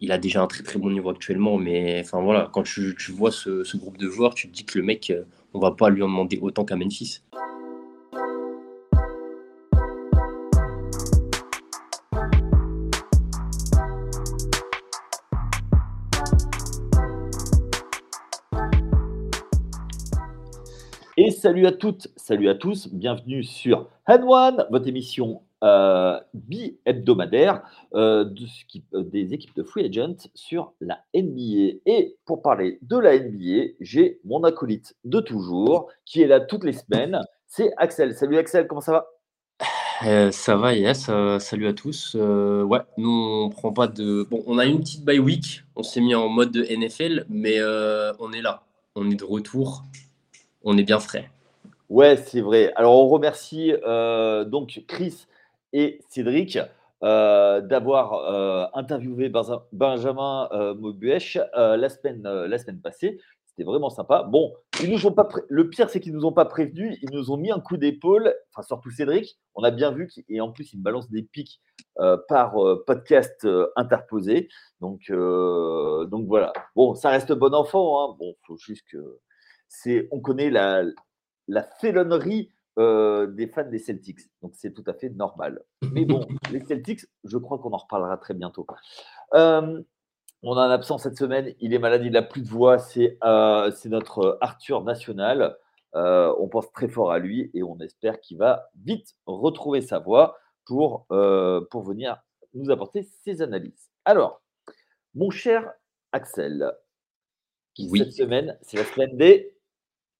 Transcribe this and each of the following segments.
il a déjà un très très bon niveau actuellement, mais enfin voilà, quand tu, vois ce, groupe de joueurs, tu te dis que le mec, on va pas lui en demander autant qu'à Memphis. Et salut à toutes, salut à tous, bienvenue sur Hand One, votre émission euh, bi-hebdomadaire euh, de, euh, des équipes de free agent sur la NBA. Et pour parler de la NBA, j'ai mon acolyte de toujours qui est là toutes les semaines, c'est Axel. Salut Axel, comment ça va? Ça va, yes. salut à tous. ouais, nous on prend pas de. Bon, on a une petite bye week, on s'est mis en mode de NFL, mais on est là, on est de retour on est bien frais. Ouais, c'est vrai. Alors, on remercie euh, donc Chris et Cédric euh, d'avoir euh, interviewé Benjamin Mobuèche la, semaine, la semaine passée. C'était vraiment sympa. Bon, ils nous ont pas le pire, c'est qu'ils nous ont pas prévenus. Ils nous ont mis un coup d'épaule, enfin, surtout Cédric. On a bien vu, et en plus, il balance des pics par podcast interposé. Donc, donc voilà. Bon, ça reste bon enfant. Hein. Bon, faut juste on connaît la, la félonnerie euh, des fans des Celtics. Donc c'est tout à fait normal. Mais bon, les Celtics, je crois qu'on en reparlera très bientôt. Euh, on a un absent cette semaine. Il est malade, il n'a plus de voix. C'est euh, notre Arthur National. on pense très fort à lui et on espère qu'il va vite retrouver sa voix pour, pour venir nous apporter ses analyses. Alors, mon cher Axel, cette semaine, c'est la semaine des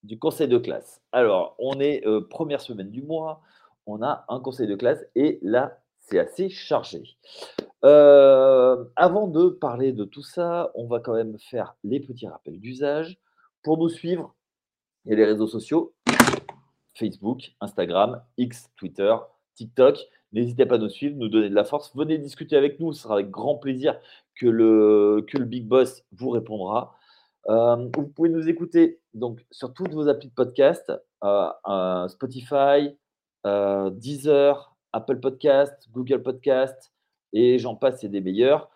du conseil de classe. Alors, on est euh, première semaine du mois, on a un conseil de classe et là, c'est assez chargé. Euh, avant de parler de tout ça, on va quand même faire les petits rappels d'usage. Pour nous suivre, il y a les réseaux sociaux Facebook, Instagram, X, Twitter, TikTok. N'hésitez pas à nous suivre, nous donner de la force. Venez discuter avec nous, ce sera avec grand plaisir que le, que le Big Boss vous répondra. Euh, vous pouvez nous écouter donc, sur toutes vos applis de podcast, euh, Spotify, euh, Deezer, Apple Podcast, Google Podcast, et j'en passe, c'est des meilleurs.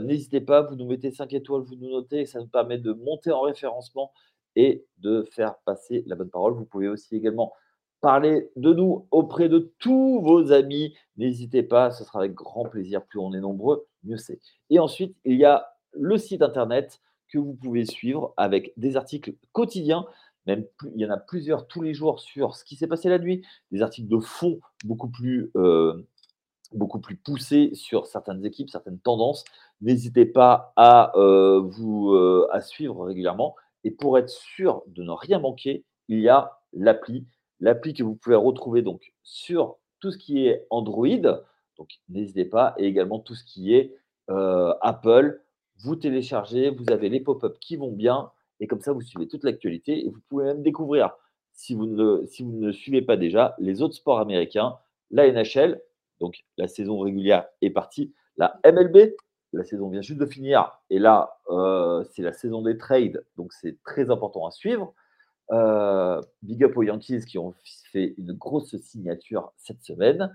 N'hésitez pas, vous nous mettez 5 étoiles, vous nous notez, ça nous permet de monter en référencement et de faire passer la bonne parole. Vous pouvez aussi également parler de nous auprès de tous vos amis. N'hésitez pas, ce sera avec grand plaisir. Plus on est nombreux, mieux c'est. Et ensuite, il y a le site internet que vous pouvez suivre avec des articles quotidiens. Même il y en a plusieurs tous les jours sur ce qui s'est passé la nuit, des articles de fond beaucoup plus, euh, beaucoup plus poussés sur certaines équipes, certaines tendances. N'hésitez pas à euh, vous euh, à suivre régulièrement. Et pour être sûr de ne rien manquer, il y a l'appli, l'appli que vous pouvez retrouver donc sur tout ce qui est Android. Donc n'hésitez pas, et également tout ce qui est Apple, vous téléchargez, vous avez les pop-up qui vont bien, et comme ça, vous suivez toute l'actualité, et vous pouvez même découvrir, si vous, ne, si suivez pas déjà, les autres sports américains, la NHL, donc la saison régulière est partie, la MLB, la saison vient juste de finir, et là, euh, c'est la saison des trades, donc c'est très important à suivre. Euh, big up aux Yankees qui ont fait une grosse signature cette semaine.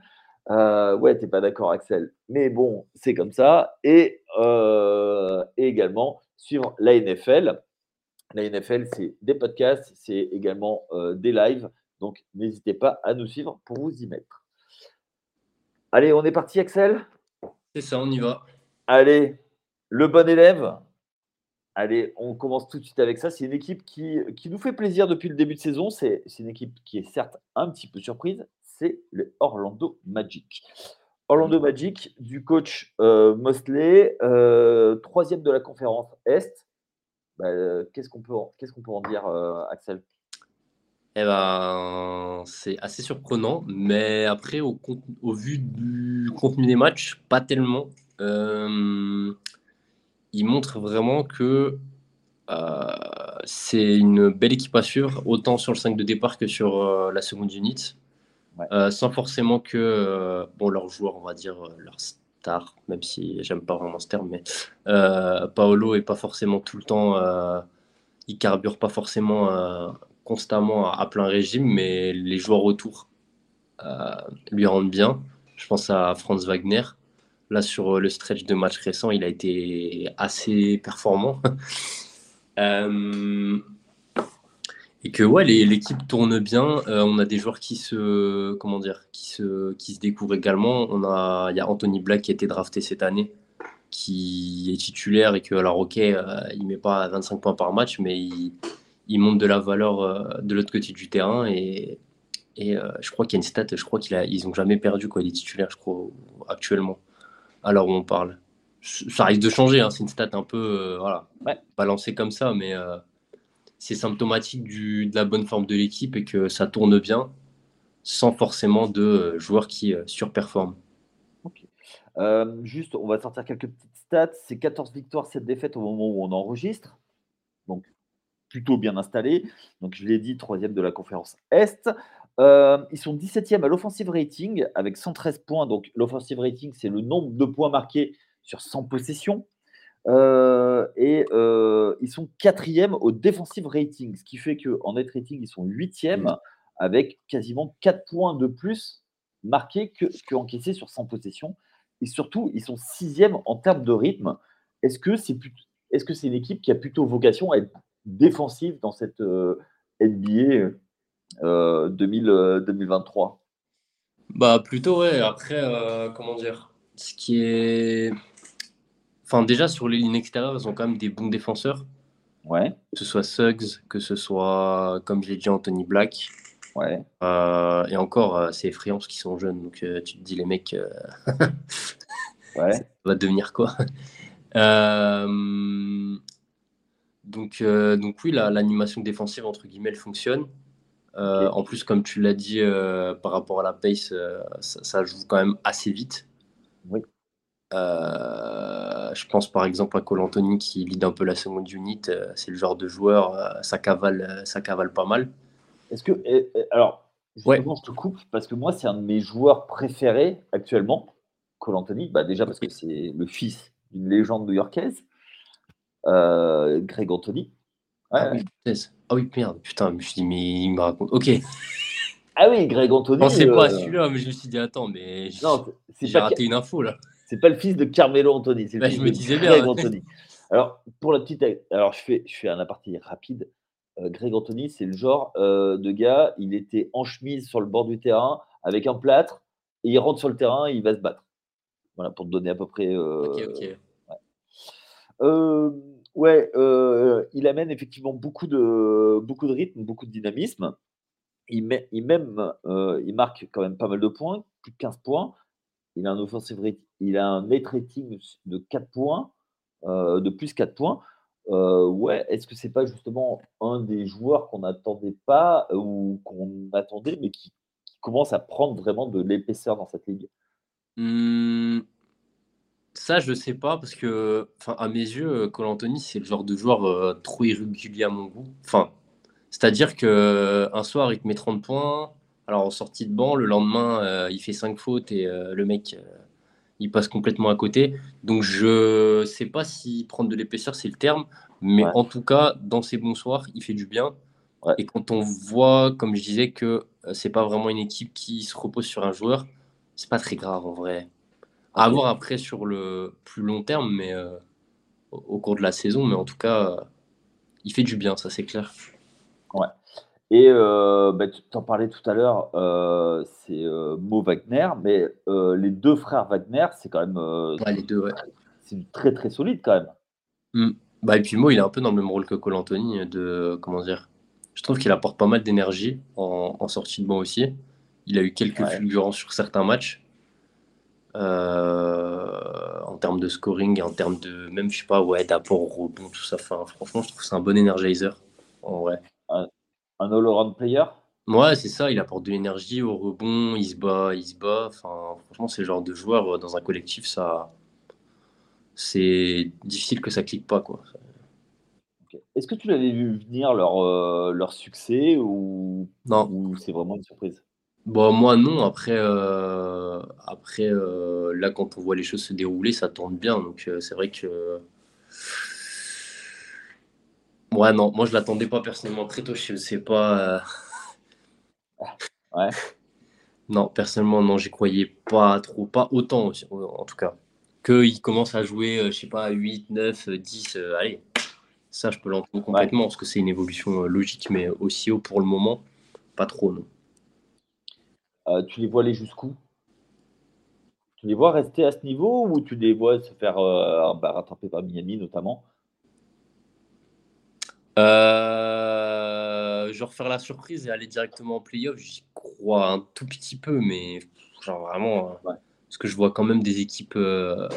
Euh, ouais, t'es pas d'accord, Axel. Mais bon, c'est comme ça. Et, euh, également, suivre la NFL. La NFL, c'est des podcasts, c'est également euh, des lives. Donc, n'hésitez pas à nous suivre pour vous y mettre. Allez, on est parti, Axel? C'est ça, on y va. Allez, le bon élève. Allez, on commence tout de suite avec ça. C'est une équipe qui, qui, nous fait plaisir depuis le début de saison. C'est une équipe qui est certes un petit peu surprise, c'est le Orlando Magic. Orlando Magic du coach euh, Mosley, euh, troisième de la conférence Est. Bah, qu'est-ce qu'on peut, qu'est-ce qu'on peut en dire, euh, Axel? Eh ben, c'est assez surprenant, mais après, au, au, vu du contenu des matchs, pas tellement. il montre vraiment que c'est une belle équipe à suivre, autant sur le 5 de départ que sur la seconde Euh, sans forcément que euh, bon, leurs joueurs, on va dire, euh, leur star, même si j'aime pas vraiment ce terme, mais Paolo est pas forcément tout le temps, il carbure pas forcément constamment à, plein régime, mais les joueurs autour lui rendent bien. Je pense à Franz Wagner, Là, sur le stretch de match récent, il a été assez performant. Euh, et que ouais, l'équipe tourne bien. Euh, on a des joueurs qui se, comment dire, qui se, qui se découvrent également. On a, il y a Anthony Black qui a été drafté cette année, qui est titulaire et que alors ok, euh, il met pas 25 points par match, mais il, il monte de la valeur de l'autre côté du terrain et et euh, je crois qu'il y a une stat, je crois qu'ils ils ont jamais perdu quoi, les titulaires, je crois, actuellement, alors où on parle. Ça risque de changer, hein, c'est une stat un peu euh, voilà, balancée comme ça, mais euh, c'est symptomatique de la bonne forme de l'équipe et que ça tourne bien sans forcément de joueurs qui surperforment. juste, on va sortir quelques petites stats. C'est 14 victoires, 7 défaites au moment où on enregistre. Donc, plutôt bien installé. Donc, je l'ai dit, troisième de la conférence Est. Euh, ils sont 17e à l'offensive rating avec 113 points. Donc, l'offensive rating, c'est le nombre de points marqués sur 100 possessions. Euh, et euh, ils sont quatrième au defensive rating, ce qui fait qu'en net rating, ils sont huitième avec quasiment 4 points de plus marqués que, que encaissés sur 100 possessions. Et surtout, ils sont sixième en termes de rythme. Est-ce que c'est est -ce c'est une équipe qui a plutôt vocation à être défensive dans cette NBA 2023 euh, Bah plutôt ouais. Après, euh, comment dire, ce qui est, enfin déjà sur les lignes extérieures, ils ont quand même des bons défenseurs. Ouais. Que ce soit Suggs, que ce soit, comme je l'ai dit, Anthony Black. Ouais. Euh, et encore, c'est effrayant parce qu'ils sont jeunes. Donc tu te dis, les mecs, ouais. ça va devenir quoi? Donc, donc oui, l'animation défensive, entre guillemets, elle fonctionne. Euh, en plus, comme tu l'as dit, euh, par rapport à la pace, euh, ça, joue quand même assez vite. Oui. Je pense par exemple à Cole Anthony qui lead un peu la seconde unit. c'est le genre de joueur, ça cavale, ça cavale pas mal. Est-ce que, alors, justement, je te coupe parce que moi, c'est un de mes joueurs préférés actuellement, Cole Anthony. Bah, déjà parce que c'est le fils d'une légende new-yorkaise, Greg Anthony. Ah, oui, ah oui, merde, putain, je me suis dit, mais il me raconte. Ok. Ah oui, Greg Anthony. Je pensais pas à euh, celui-là, mais je me suis dit, attends, mais j'ai raté une info là. C'est pas le fils de Carmelo Anthony, c'est le bah, fils je me disais Greg bien. Anthony. Alors, pour la petite. Alors, je fais, je fais un aparté rapide. Euh, Greg Anthony, c'est le genre euh, de gars, il était en chemise sur le bord du terrain avec un plâtre et il rentre sur le terrain et il va se battre. Voilà, pour te donner à peu près. ok, ok. Ouais. Ouais, euh, il amène effectivement beaucoup de, beaucoup de rythme, beaucoup de dynamisme. Il, met, il, même, euh, il marque quand même pas mal de points, plus de 15 points. Il a un offensive il a un net rating de 4 points, euh, de plus 4 points. ouais, est-ce que c'est pas justement un des joueurs qu'on n'attendait pas ou qu'on attendait, mais qui, commence à prendre vraiment de l'épaisseur dans cette ligue? Mmh. Ça, je sais pas, parce que, à mes yeux, euh, Cole c'est le genre de joueur euh, trop irrégulier à mon goût. C'est-à-dire que euh, un soir, il te met 30 points, alors en sortie de banc, le lendemain, il fait 5 fautes et le mec, il passe complètement à côté. Donc, je sais pas si prendre de l'épaisseur, c'est le terme, mais en tout cas, dans ses bons soirs, il fait du bien. Et quand on voit, comme je disais, que c'est pas vraiment une équipe qui se repose sur un joueur, c'est pas très grave en vrai. À voir après sur le plus long terme, mais euh, au, cours de la saison. Mais en tout cas, euh, il fait du bien, ça c'est clair. Ouais. Et euh, bah, tu en parlais tout à l'heure, c'est Mo Wagner, mais les deux frères Wagner, c'est quand même. Ouais, les deux, ouais. C'est très très solide quand même. Mmh. Bah, et puis Mo, il est un peu dans le même rôle que Cole Anthony, de comment dire. Je trouve qu'il apporte pas mal d'énergie en, sortie de banc aussi. Il a eu quelques fulgurances sur certains matchs. Euh, en termes de scoring et en termes de même je sais pas ouais d'apport au rebond tout ça enfin, franchement je trouve que c'est un bon energizer en vrai un, all-around player ouais c'est ça il apporte de l'énergie au rebond il se bat il se bat enfin franchement c'est le genre de joueur euh, dans un collectif ça c'est difficile que ça clique pas quoi est-ce que tu l'avais vu venir leur, euh, leur succès ou, non ou c'est vraiment une surprise? Bon, moi, non. Après, euh, après euh, là, quand on voit les choses se dérouler, ça tourne bien. Donc, c'est vrai que. Ouais, non, moi, je l'attendais pas personnellement très tôt. Je sais pas. Ouais. Non, personnellement, non, j'y croyais pas trop. Pas autant, en tout cas. Qu'il commence à jouer, je sais pas, 8, 9, 10, allez, ça je peux l'entendre complètement parce que c'est une évolution logique, mais aussi haut pour le moment, pas trop, non. tu les vois aller jusqu'où? Tu les vois rester à ce niveau ou tu les vois se faire bah, rattraper par Miami notamment? Euh, je refaire la surprise et aller directement en playoff, j'y crois un tout petit peu, mais genre vraiment, euh, parce que je vois quand même des équipes, euh,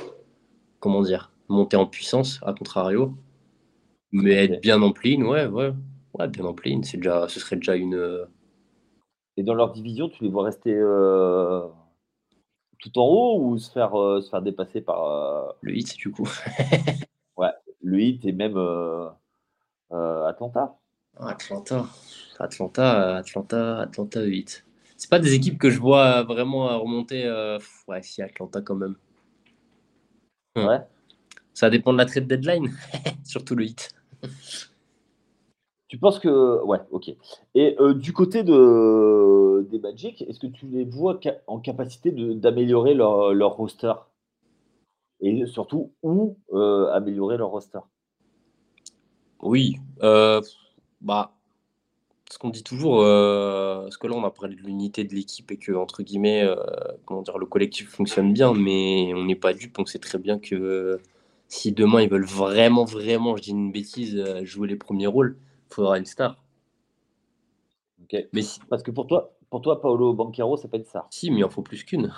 comment dire, monter en puissance, à contrario, mais être bien en play ouais, ouais, ouais, bien en play c'est déjà, ce serait déjà une. Et dans leur division, tu les vois rester tout en haut ou se faire, se faire dépasser par. Le hit, du coup. ouais, le hit et même. Euh, Atlanta. Atlanta. Atlanta, Atlanta, Atlanta 8. C'est pas des équipes que je vois vraiment remonter. Euh, ouais, si, Atlanta quand même. Hum. Ouais. Ça dépend de la trade deadline, surtout le hit. Tu penses que. Ouais, ok. Et euh, du côté de... des Magic, est-ce que tu les vois en capacité d'améliorer leur, leur, roster? Et surtout, où améliorer leur roster? Oui, euh, bah, ce qu'on dit toujours, euh, parce que là on a parlé de l'unité de l'équipe et que entre guillemets, euh, comment dire, le collectif fonctionne bien, mais on n'est pas dupe, on sait très bien que si demain ils veulent vraiment, vraiment, je dis une bêtise, jouer les premiers rôles, il faudra une star. Ok. Mais Parce que pour toi, pour toi, Paolo Banquero, c'est pas une star. Si, mais il en faut plus qu'une.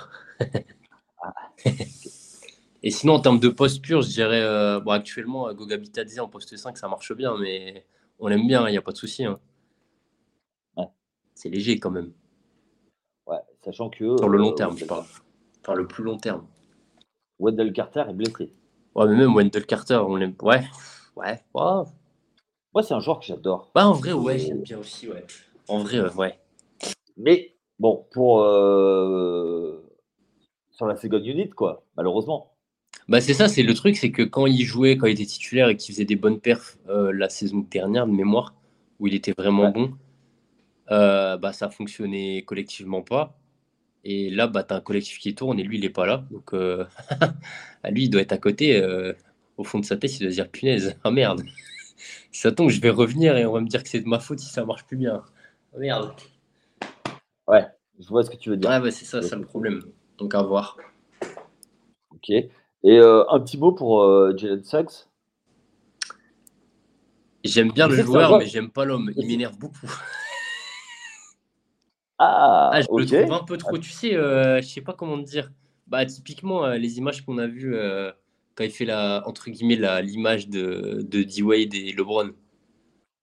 Ah. Et sinon, en termes de poste pur, je dirais, euh, bon, actuellement, Goga Bitadze en poste 5, ça marche bien, mais on l'aime bien, il n'y a pas de souci. Hein. C'est léger quand même. Ouais, sachant que. Sur le long euh, terme, je parle. Enfin, le plus long terme. Wendell Carter est blessé. Ouais, mais même Wendell Carter, on l'aime. Ouais, ouais, ouais. Moi, c'est un joueur que j'adore. Bah, en vrai, ouais, j'aime bien aussi, ouais. En vrai, ouais. Mais, bon, pour. Euh, sur la seconde unit, quoi, malheureusement. Bah c'est ça, c'est le truc, c'est que quand il jouait, quand il était titulaire et qu'il faisait des bonnes perfs euh, la saison dernière de mémoire, où il était vraiment bon, euh, bah ça fonctionnait collectivement pas. Et là, bah, tu as un collectif qui tourne et lui, il n'est pas là. Donc, euh, à lui, il doit être à côté. au fond de sa tête, il doit se dire punaise, ah merde. ça tombe, je vais revenir et on va me dire que c'est de ma faute si ça marche plus bien. Ah, merde. Ouais, je vois ce que tu veux dire. Ouais, bah, c'est ça, c'est le problème. Donc, à voir. Ok. Et euh, un petit mot pour euh, Jalen Suggs. J'aime bien le joueur, mais j'aime pas l'homme. Il m'énerve beaucoup. Ah, ah je le trouve un peu trop. Tu sais, euh, je sais pas comment te dire. Bah, typiquement, les images qu'on a vues quand il fait la, entre guillemets, l'image de, de D-Wade et LeBron.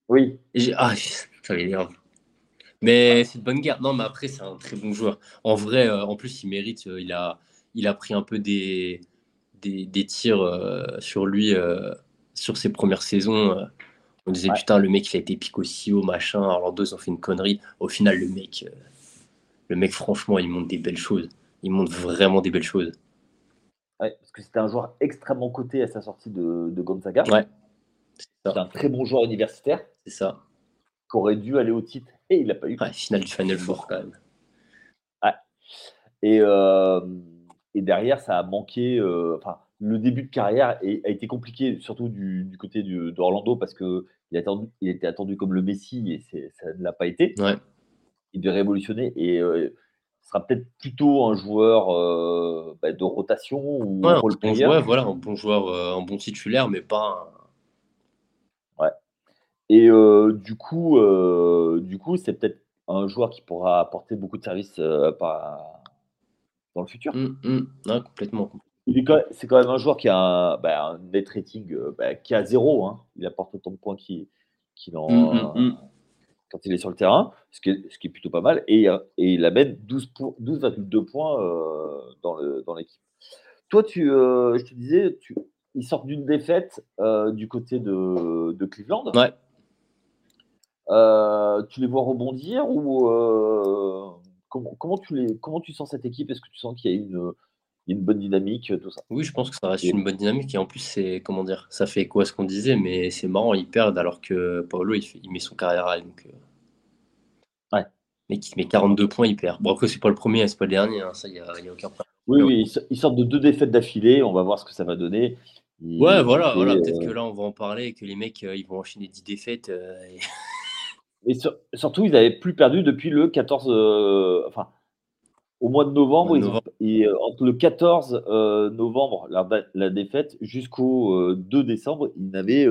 Oui. ah, ça m'énerve. Mais c'est de bonne guerre. Non, mais après, c'est un très bon joueur. En vrai, en plus, il mérite. il, a, il a pris un peu des, des, tirs euh, sur lui euh, sur ses premières saisons. Euh. on disait putain, le mec il a été pique aussi haut, machin. Alors deux ont fait une connerie. Au final, le mec, le mec, franchement, il montre des belles choses. Il montre vraiment des belles choses. parce que c'était un joueur extrêmement coté à sa sortie de, Gonzaga. Ouais. C'est un très bon joueur universitaire. C'est ça. Qui aurait dû aller au titre et il n'a pas eu. Ouais, finale du Final Four quand même. Ouais. Et, euh, et derrière, ça a manqué. Euh, enfin, le début de carrière a été compliqué, surtout du, côté d'Orlando, parce qu'il il était attendu comme le Messi et ça ne l'a pas été. Il devait révolutionner et euh, sera peut-être plutôt un joueur euh, bah, de rotation ou un bon joueur, voilà, un bon joueur, un bon titulaire, mais pas Ouais. Et du coup, du coup, c'est peut-être un joueur qui pourra apporter beaucoup de services par, dans le futur. Mmh, mmh. complètement. C'est quand même un joueur qui a un, bah, net rating euh, bah, qui a zéro. Hein. Il apporte autant de points qu'il en. Mmh, quand il est sur le terrain, ce qui est, ce qui est plutôt pas mal. Et, euh, et il amène 12,2 12, points euh, dans l'équipe. Toi, tu, je te disais, tu, ils sortent d'une défaite du côté de, de Cleveland. Ouais. tu les vois rebondir ou comment, tu les, comment tu sens cette équipe? Est-ce que tu sens qu'il y a une, une bonne dynamique, tout ça? Oui, je pense que ça reste une bonne dynamique. Et en plus, c'est comment dire, ça fait quoi ce qu'on disait, mais c'est marrant, ils perdent alors que Paolo, il, il met son carrière à donc, euh, Ouais. Mais qui met 42 points, il perd. Bon, après, c'est pas le premier, c'est pas le dernier, hein, ça, il n'y a, a, aucun problème. Oui, oui, ils sortent de deux défaites d'affilée. On va voir ce que ça va donner. ouais, voilà, voilà. peut-être que là, on va en parler et que les mecs, ils vont enchaîner 10 défaites. Et surtout, ils n'avaient plus perdu depuis le 14. Euh, enfin, au mois de novembre, et, euh, entre le 14 euh, novembre, la, défaite, jusqu'au 2 décembre, ils n'avaient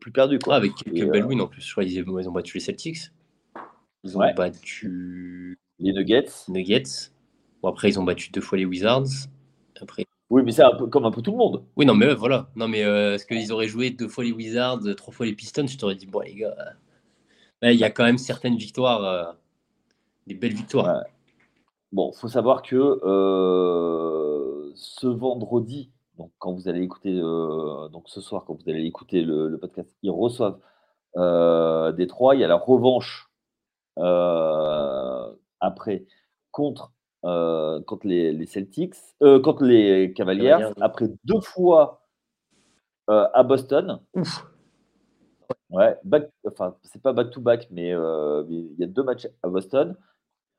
plus perdu. Quoi. Ah, avec quelques belles wins en plus. Je crois qu'ils ont battu les Celtics. Ils ont battu les Nuggets. Nuggets. Bon, après, ils ont battu deux fois les Wizards. Après, oui, mais c'est un peu comme un peu tout le monde. Oui, non, mais voilà. Non, mais est-ce qu'ils auraient joué deux fois les Wizards, trois fois les Pistons? Je t'aurais dit, bon, les gars, il y a quand même certaines victoires, euh, des belles victoires. Bon, il faut savoir que euh, ce vendredi, donc quand vous allez écouter, euh, donc ce soir, quand vous allez écouter le, podcast, ils reçoivent des trois. Il y a la revanche après contre, contre les, Celtics, contre les Cavaliers, après deux fois à Boston. Ouf. Ouais, enfin, c'est pas back-to-back, euh, mais il y a deux matchs à Boston.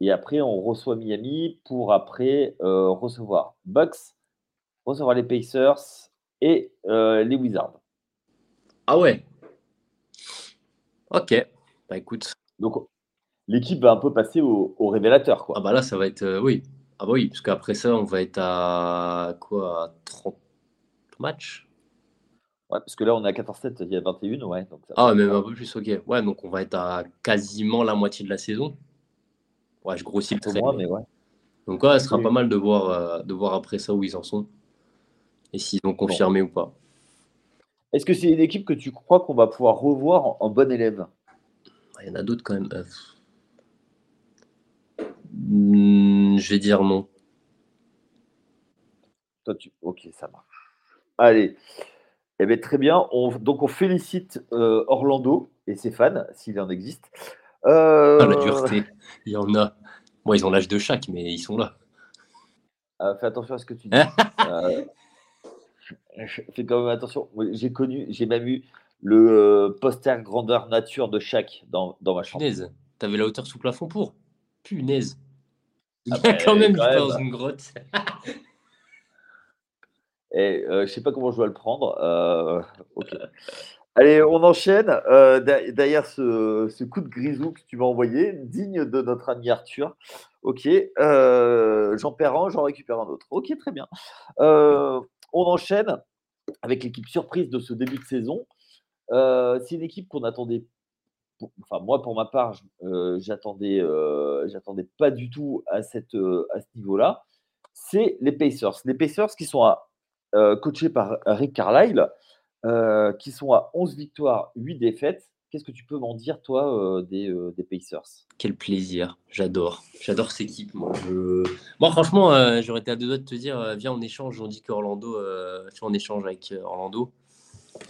Et après, on reçoit Miami pour après euh, recevoir Bucks, recevoir les Pacers et euh, les Wizards. Ah ouais. Ok. Bah écoute. Donc, l'équipe va un peu passer au, révélateur. Quoi. Ah bah là, ça va être. oui. Ah bah oui, parce qu'après ça, on va être à quoi à 30 matchs? Ouais, parce que là, on est à 14-7, il y a 21, ouais. Donc ah, même un peu plus, ok. Ouais, donc on va être à quasiment la moitié de la saison. Ouais, je grossis le trait. mais ouais. Donc, ouais, ce sera pas mal de voir, euh, de voir après ça où ils en sont. Et s'ils ont confirmé ou pas. Est-ce que c'est une équipe que tu crois qu'on va pouvoir revoir en, bon élève? Il y en a d'autres quand même. Euh. Hmm, je vais dire non. Toi, tu... Ok, ça marche. Allez. Eh bien, très bien. donc, on félicite euh, Orlando et ses fans, s'il en existe. Euh... Ah, la dureté, il y en a. Moi, ils ont l'âge de chaque, mais ils sont là. Euh, fais attention à ce que tu dis. Euh, fais quand même attention. J'ai connu, j'ai même eu le poster grandeur nature de chaque dans, dans ma chambre. Punaise, t'avais la hauteur sous plafond pour? Punaise. Ah il y a bah, quand même dans une grotte. Euh, je sais pas comment je dois le prendre. Euh, Allez, on enchaîne. Euh, derrière ce, coup de grisou que tu m'as envoyé, digne de notre ami Arthur. Ok. j'en perds un, j'en récupère un autre. Ok, très bien. on enchaîne avec l'équipe surprise de ce début de saison. c'est une équipe qu'on attendait. Enfin, moi, pour ma part, j'attendais, j'attendais pas du tout à, ce niveau-là. C'est les Pacers. Les Pacers qui sont à euh, coaché par Rick Carlisle, euh, qui sont à 11 victoires, 8 défaites. Qu'est-ce que tu peux m'en dire, toi, euh, des, des, Pacers? Quel plaisir, j'adore. J'adore cette équipe. Moi, moi franchement, j'aurais été à deux doigts de te dire viens, on échange. On dit qu'Orlando, on échange avec Orlando.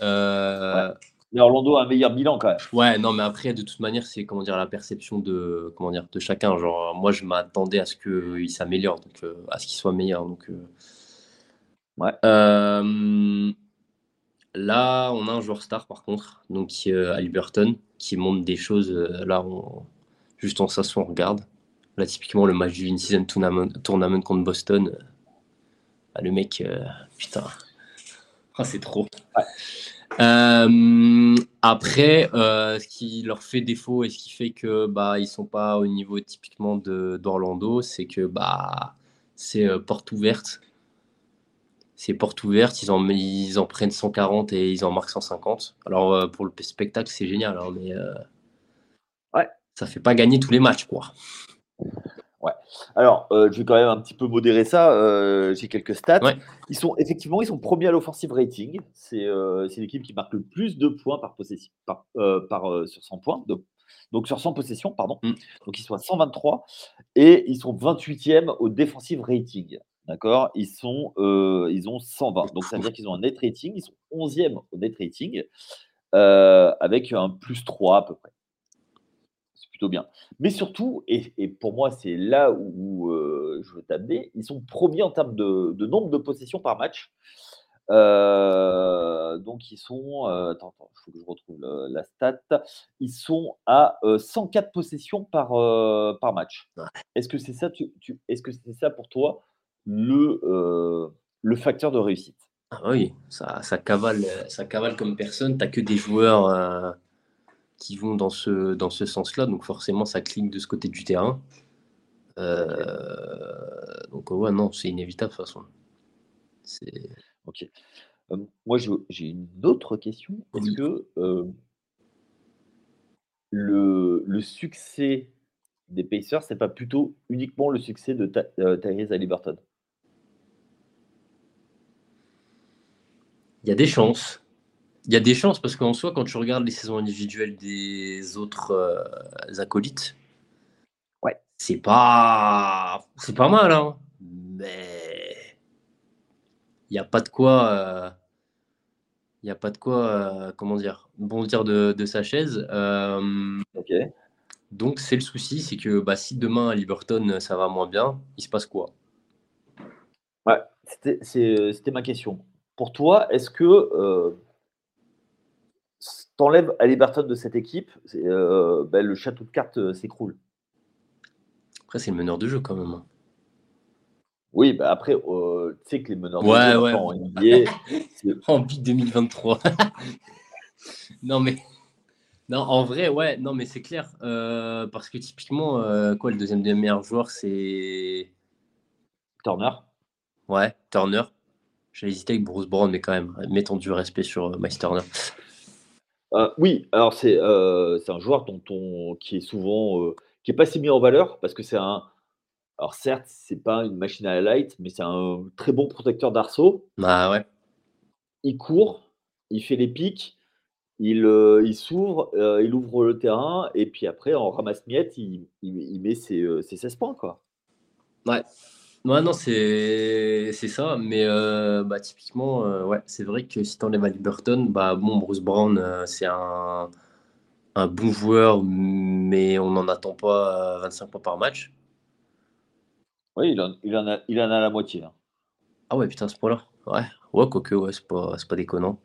Mais Orlando a un meilleur bilan quand même. Ouais, non, mais après, de toute manière, c'est comment dire la perception de comment dire de chacun. Genre, moi, je m'attendais à ce qu'il s'améliore, donc à ce qu'il soit meilleur. Donc, Ouais. Euh, là, on a un joueur star par contre, donc qui Burton, qui montre des choses. Euh, là, juste en s'assoit, on regarde. Là, typiquement, le match du In-Season tournament, contre Boston. Euh, bah, le mec, putain, ah, c'est trop. après, ce qui leur fait défaut et ce qui fait que bah ils sont pas au niveau typiquement d'Orlando, c'est que bah c'est porte ouverte c'est porte ouverte, ils en, ils en prennent 140 et ils en marquent 150. Alors euh, pour le spectacle, c'est génial, hein, mais euh, ouais. ça fait pas gagner tous les matchs, quoi. Ouais. Alors, euh, je vais quand même un petit peu modérer ça. J'ai quelques stats. Ils sont effectivement, ils sont premiers à l'offensive rating. C'est l'équipe qui marque le plus de points par possession, par, sur 100 points. donc sur 100 possessions, pardon. Mm. Donc ils sont à 123 et ils sont 28e au defensive rating. D'accord? Ils, sont, euh, ils ont 120. Donc, ça veut dire qu'ils ont un net rating. Ils sont 11e au net rating euh, avec un plus 3 à peu près. C'est plutôt bien. Mais surtout, et, pour moi, c'est là où, euh, je veux t'amener, ils sont premiers en termes de, nombre de possessions par match. donc, ils sont. attends, il faut que je retrouve la stat. Ils sont à 104 possessions par, par match. Est-ce que c'est ça, tu, est -ce que c'est ça pour toi le, le facteur de réussite. Ah oui, ça, ça, cavale, ça cavale comme personne. Tu n'as que des joueurs qui vont dans ce, dans ce sens-là, donc forcément ça cligne de ce côté du terrain. donc ouais, non, c'est inévitable de toute façon. Ok. moi, j'ai une autre question. Est-ce que le, le, succès des Pacers, c'est pas plutôt uniquement le succès de euh, Tyrese Il y a des chances. Il y a des chances parce qu'en soi, quand tu regardes les saisons individuelles des autres euh, acolytes, ouais. c'est pas c'est pas mal, hein. mais il n'y a pas de quoi. Euh, il n'y a pas de quoi, comment dire, bondir de, de sa chaise. Donc, c'est le souci, c'est que bah, si demain à Liberton ça va moins bien, il se passe quoi? Ouais, c'était ma question. Pour toi, est-ce que euh, t'enlèves à Liberton de cette équipe, euh, ben, le château de cartes euh, s'écroule? Après, c'est le meneur de jeu quand même. Hein. Oui, bah après, euh, tu sais que les meneurs de jeu ouais. en NBA. en pic 2023. non, mais. Non, en vrai, ouais, non, mais c'est clair. Euh, parce que typiquement, euh, quoi, le deuxième des meilleurs joueurs, c'est. Turner. Ouais, Turner. J'ai hésité avec Bruce Brown, mais quand même, mettons du respect sur euh, Miles Turner. oui, alors c'est un joueur dont on, qui est souvent. qui n'est pas si mis en valeur, parce que c'est un. Alors certes, c'est pas une machine à la light, mais c'est un très bon protecteur d'arceau. Ah ouais. Il court, il fait les pics il, euh, il s'ouvre, euh, il ouvre le terrain et puis après en ramasse-miettes, il, il, met ses, euh, ses, 16 points. Quoi. Ouais. Ouais, non, c'est ça. Mais bah, typiquement, ouais, c'est vrai que si tu enlèves Ali Burton, bah, bon, Bruce Brown, c'est un, un, bon joueur, mais on n'en attend pas 25 points par match. Oui, il en, il en, a, il en a la moitié. Hein. Ah ouais, putain, ce point-là. Ouais, ouais, quoique, ouais, c'est pas, pas déconnant.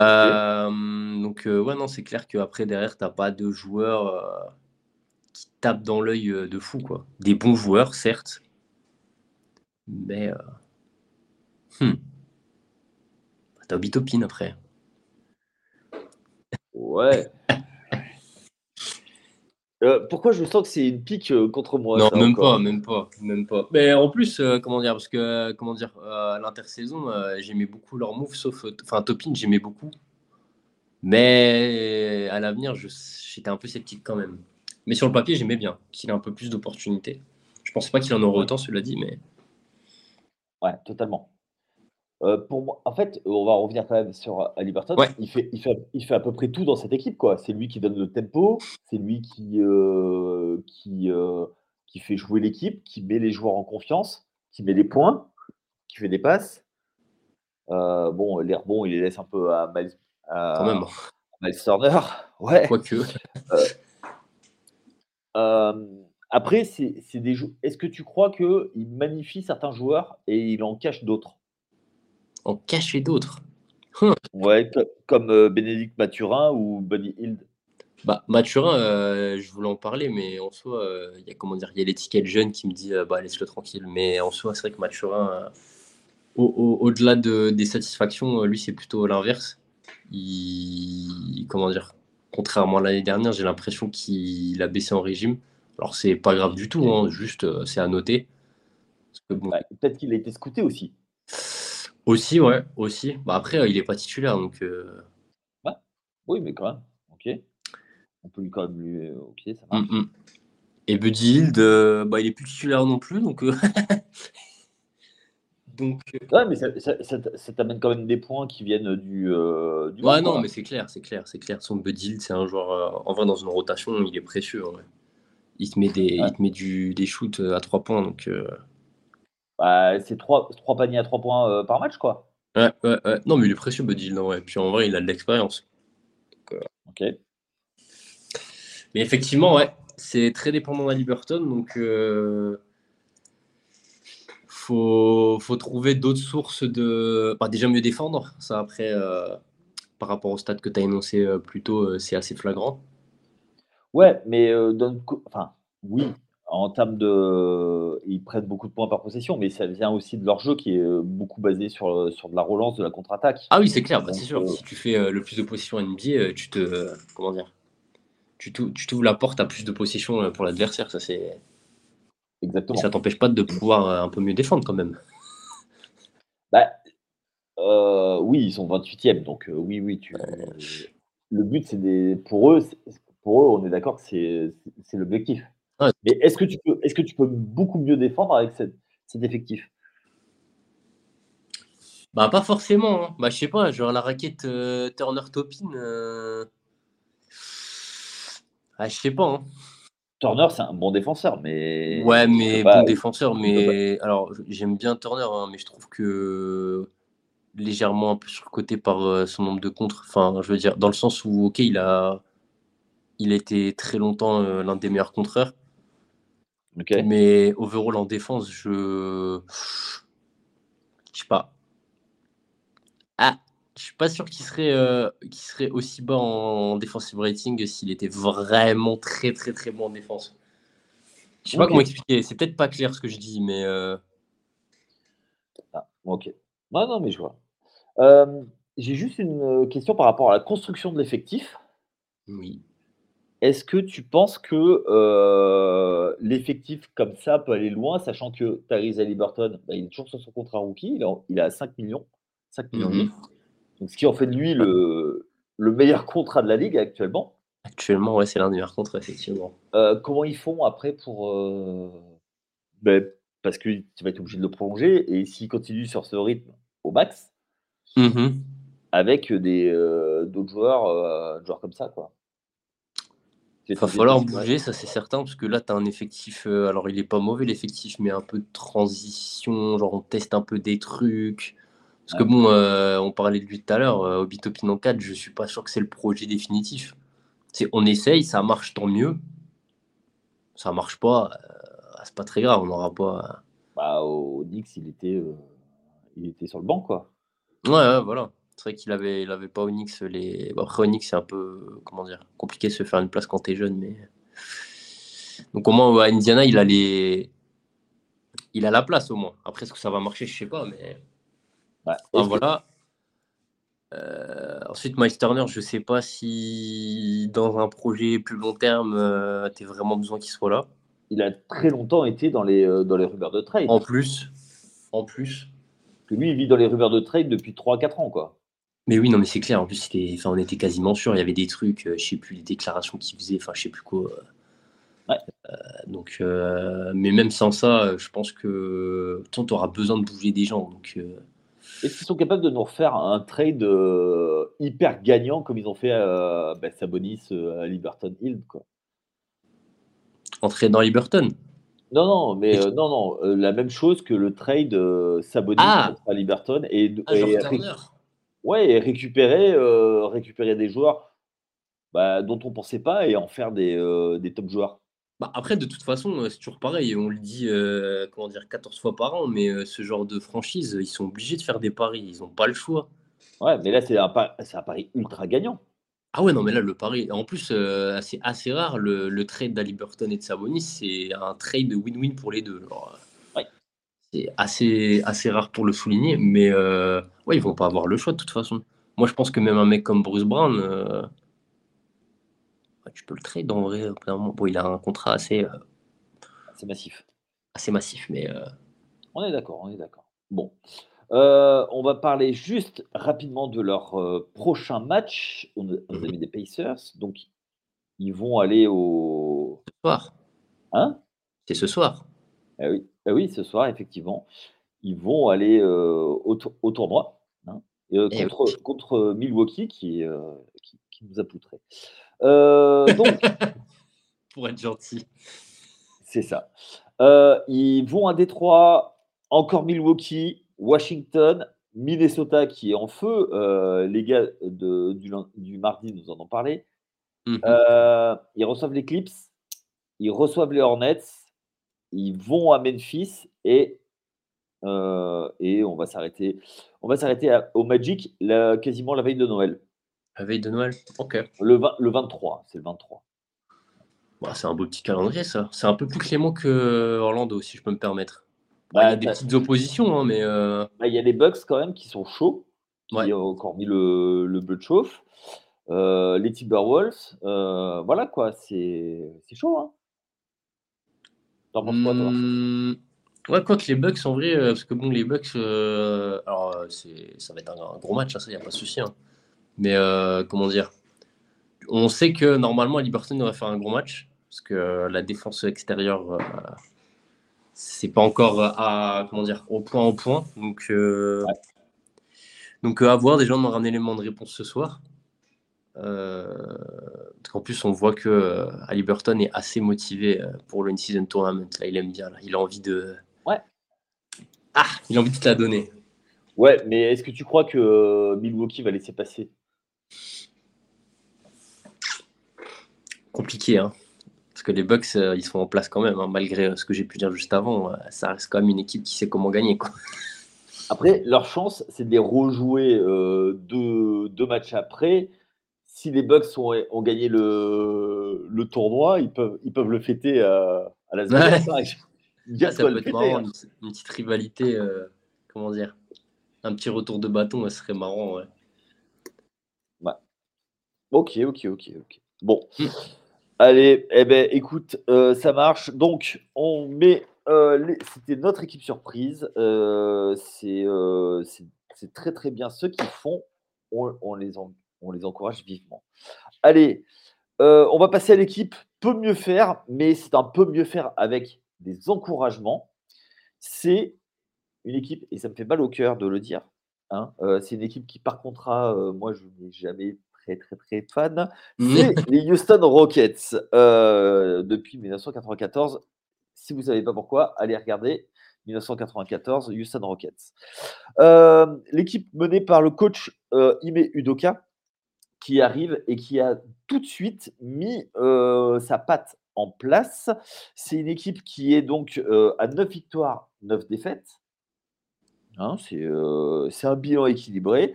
Euh, donc, euh, ouais, non, c'est clair qu'après, derrière, t'as pas de joueurs euh, qui tapent dans l'œil de fou, quoi. Des bons joueurs, certes, mais. Hmm. T'as Obitopine après. Ouais. pourquoi je sens que c'est une pique contre moi Non, même pas, même pas, même pas. Mais en plus, comment dire, parce que comment dire, à l'intersaison, j'aimais beaucoup leur move, sauf, enfin, Topin, j'aimais beaucoup. Mais à l'avenir, j'étais un peu sceptique quand même. Mais sur le papier, j'aimais bien qu'il ait un peu plus d'opportunités. Je pensais pas qu'il en aurait autant, cela dit, mais. Ouais, totalement. Euh, pour moi, en fait, on va revenir quand même sur Ali Burton. Il, fait, il, fait, il fait à peu près tout dans cette équipe. quoi. C'est lui qui donne le tempo, c'est lui qui, euh, qui, euh, qui fait jouer l'équipe, qui met les joueurs en confiance, qui met les points, qui fait des passes. bon, les rebonds, il les laisse un peu à Miles, quand même. Miles Turner, ouais. Quoique. Après, c'est des Est-ce que tu crois qu'il magnifie certains joueurs et il en cache d'autres? En cacher d'autres? Ouais, comme euh, Bénédicte Mathurin ou Buddy Hild. Bah, Mathurin, euh, je voulais en parler, mais en soi, euh, il y a comment dire, il y a l'étiquette jeune qui me dit bah laisse-le tranquille. Mais en soi, c'est vrai que Mathurin, au-delà de, des satisfactions, lui, c'est plutôt l'inverse. Il, comment dire, contrairement à l'année dernière, j'ai l'impression qu'il a baissé en régime. Alors c'est pas grave du tout, hein, juste c'est à noter. Bah, peut-être qu'il a été scouté aussi. Aussi, ouais, aussi. Bah, après, euh, il n'est pas titulaire, donc. Euh, oui, mais quand même. Ok. On peut lui quand même lui euh, ça marche. Mm, mm. Et Buddy Hild, bah, il est plus titulaire non plus, donc. donc. Ouais, mais ça, t'amène quand même des points qui viennent du. du ouais, non, mais c'est clair, c'est clair, c'est clair. Son Buddy Hield, c'est un joueur. en vrai, dans une rotation, il est précieux. Il te met des, il te met du, des shoots à trois points, donc. Bah, c'est trois, trois paniers à trois points euh, par match, quoi. Ouais, ouais, ouais. Non, mais il est précieux, Buddy. Non, ouais. Puis en vrai, il a de l'expérience. Euh, ok. Mais effectivement, ouais, c'est très dépendant d'Ali Burton. Donc, euh, faut, faut trouver d'autres sources de. Bah, déjà mieux défendre. Ça, après, euh, par rapport au stade que tu as énoncé plus tôt, c'est assez flagrant. Ouais, mais enfin, oui, en termes de. Ils prennent beaucoup de points par possession, mais ça vient aussi de leur jeu qui est beaucoup basé sur, sur de la relance, de la contre-attaque. Ah oui, c'est clair, bah, c'est sûr. Si tu fais le plus de possession NBA, tu te. Comment dire tu t'ouvres la porte à plus de possession pour l'adversaire. Ça, c'est. Exactement. Et ça t'empêche pas de pouvoir un peu mieux défendre quand même. Bah, oui, ils sont 28e, donc oui, oui. Tu... Le but, c'est des. Pour eux, pour eux, on est d'accord que c'est l'objectif. Mais est-ce que, tu peux, est que tu peux beaucoup mieux défendre avec cet effectif? Bah, pas forcément. Hein. Bah, je sais pas, genre la raquette euh, Turner Topin. Euh... Ah, je sais pas. Hein. Turner, c'est un bon défenseur, mais. Ouais, mais bon défenseur, mais. Alors, j'aime bien Turner, hein, mais je trouve que légèrement un peu surcoté par euh, son nombre de contres. Enfin, je veux dire, dans le sens où, ok, il a, il a été très longtemps euh, l'un des meilleurs contreurs. Mais overall en défense, je. Je sais pas. Ah, je suis pas sûr qu'il serait, euh, serait aussi bas en defensive rating s'il était vraiment très très très bon en défense. Je sais pas comment expliquer. C'est peut-être pas clair ce que je dis, mais. Ah, ok. Non, non, mais je vois. Euh, j'ai juste une question par rapport à la construction de l'effectif. Oui. Est-ce que tu penses que euh, l'effectif comme ça peut aller loin, sachant que Tyrese Liberton, bah, il est toujours sur son contrat rookie, il, a, il a 5 millions, 5 millions mmh Donc, ce qui en fait de lui le, le meilleur contrat de la ligue actuellement. Actuellement, ouais, c'est l'un des meilleurs contrats, effectivement. Euh, comment ils font après pour. Ben, parce que tu vas être obligé de le prolonger, et s'il continue sur ce rythme au max, mmh avec des d'autres joueurs, joueurs comme ça, quoi. Il va falloir bouger, ça c'est certain, parce que là, tu as un effectif. alors, il est pas mauvais l'effectif, mais un peu de transition. Genre, on teste un peu des trucs. Parce que bon, on parlait de lui tout à l'heure, Obito Pinon 4, je suis pas sûr que c'est le projet définitif. C'est on essaye, ça marche, tant mieux. Ça marche pas, c'est pas très grave, on n'aura pas. Bah, au Knicks, il était, il était sur le banc, quoi. Ouais, voilà. C'est vrai qu'il avait, il avait pas Onyx. Les... après, Onyx, c'est un peu comment dire, compliqué de se faire une place quand tu es jeune. Mais... Donc, au moins, à Indiana, il a, les... il a la place au moins. Après, est-ce que ça va marcher Je sais pas. Mais voilà. Euh, ensuite, Miles Turner, je sais pas si dans un projet plus long terme, euh, tu as vraiment besoin qu'il soit là. Il a très longtemps été dans les, euh, dans les rumeurs de trade. En plus. En plus. Que lui, il vit dans les rumeurs de trade depuis 3-4 ans, quoi. Mais oui, non, mais c'est clair. En plus, c'était, enfin, on était quasiment sûr. Il y avait des trucs, je euh, je sais plus, les déclarations qu'il faisait, enfin, je sais plus quoi. Ouais. Euh, donc, euh, mais même sans ça, je pense que tu auras besoin de bouger des gens. Donc, Est-ce qu'ils sont capables de nous refaire un trade hyper gagnant comme ils ont fait bah, Sabonis à Liberton Hill quoi? Entrer dans Liberton? Non, non, mais non, non, la même chose que le trade Sabonis ah à Liberton et, ah, et, Ouais, et récupérer, euh, récupérer des joueurs bah, dont on ne pensait pas et en faire des, euh, des top joueurs. Bah, après, de toute façon, euh, c'est toujours pareil. On le dit comment dire, 14 fois par an, mais ce genre de franchise, ils sont obligés de faire des paris. Ils n'ont pas le choix. Ouais, mais là, c'est un, un, pari ultra gagnant. Ah ouais, non, mais là, le pari. En plus, c'est assez rare. Le, le trade d'Ali Burton et de Sabonis, c'est un trade win-win pour les deux. C'est assez, assez rare pour le souligner, mais euh, ouais, ils vont pas avoir le choix de toute façon. Moi, je pense que même un mec comme Bruce Brown, euh, tu peux le trade en vrai. Bon, il a un contrat assez, euh, assez massif. Assez massif, mais. On est d'accord, on est d'accord. Bon. on va parler juste rapidement de leur prochain match. On, a, mhm. des Pacers, donc ils vont aller au. Ce soir. Hein? C'est ce soir. Ah oui. Ah oui, ce soir, effectivement, ils vont aller euh, au, tournoi euh, contre, Milwaukee qui, euh, qui, nous a poutré. donc, Pour être gentil. C'est ça. ils vont à Détroit, encore Milwaukee, Washington, Minnesota qui est en feu. les gars de, du, mardi nous en ont parlé. Mmh ils reçoivent les Clips, ils reçoivent les Hornets, ils vont à Memphis et, euh, et on va s'arrêter. On va s'arrêter au Magic quasiment la veille de Noël. La veille de Noël Ok. Le, le 23, c'est le 23. Bah, c'est un beau petit calendrier, ça. C'est un peu plus clément que Orlando, si je peux me permettre. Bah, il y a des petites oppositions, hein, mais. Euh, bah, il y a des Bucks quand même qui sont chauds, qui ont encore mis le, le bleu de chauffe. Euh, les Timberwolves, euh, voilà quoi, c'est chaud. Hein. T'en penses quoi, toi? Mmh, Ouais, quoi que les Bucks, en vrai, parce que bon, les Bucks, alors ça va être un, gros match, hein, ça, il n'y a pas de souci. Hein. Mais comment dire? On sait que normalement, Liberton devrait faire un gros match parce que la défense extérieure, euh, c'est pas encore à, comment dire, au point au point. Donc, euh, donc euh, à voir. Déjà, on aura un élément de réponse ce soir. parce qu'en plus, on voit que Ali Burton est assez motivé pour le in-season tournament. Là, il aime bien. Là. Il a envie de. Ouais. Ah, il a envie de te la donner. Ouais, mais est-ce que tu crois que Milwaukee va laisser passer? Compliqué, hein. Parce que les Bucks, euh, ils sont en place quand même, hein, malgré euh, ce que j'ai pu dire juste avant. Euh, ça reste quand même une équipe qui sait comment gagner. Quoi. Après, leur chance, c'est de les rejouer deux, matchs après. Si les Bucks ont, ont gagné le, le, tournoi, ils peuvent, ils peuvent le fêter à, à la Vegas. Hein. ça peut être marrant, hein. une, petite rivalité, comment dire, un petit retour de bâton, ça serait marrant. Ouais. Ok, ok, ok, ok. Bon. Hmm. Allez, eh ben, écoute, euh, ça marche. Donc, on met. Euh, c'était notre équipe surprise. Euh, c'est très très bien. Ceux qui font, on, les, on les encourage vivement. Allez, on va passer à l'équipe peut mieux faire, mais c'est un peu mieux faire avec des encouragements. C'est une équipe, et ça me fait mal au cœur de le dire, hein, c'est une équipe qui, par contrat, moi, je n'ai jamais très, très, très fan. C'est les Houston Rockets euh, depuis 1994. Si vous ne savez pas pourquoi, allez regarder 1994, Houston Rockets. Euh, l'équipe menée par le coach euh, Ime Udoka, qui arrive et qui a tout de suite mis sa patte en place. C'est une équipe qui est donc à 9 victoires, 9 défaites. Hein, c'est un bilan équilibré.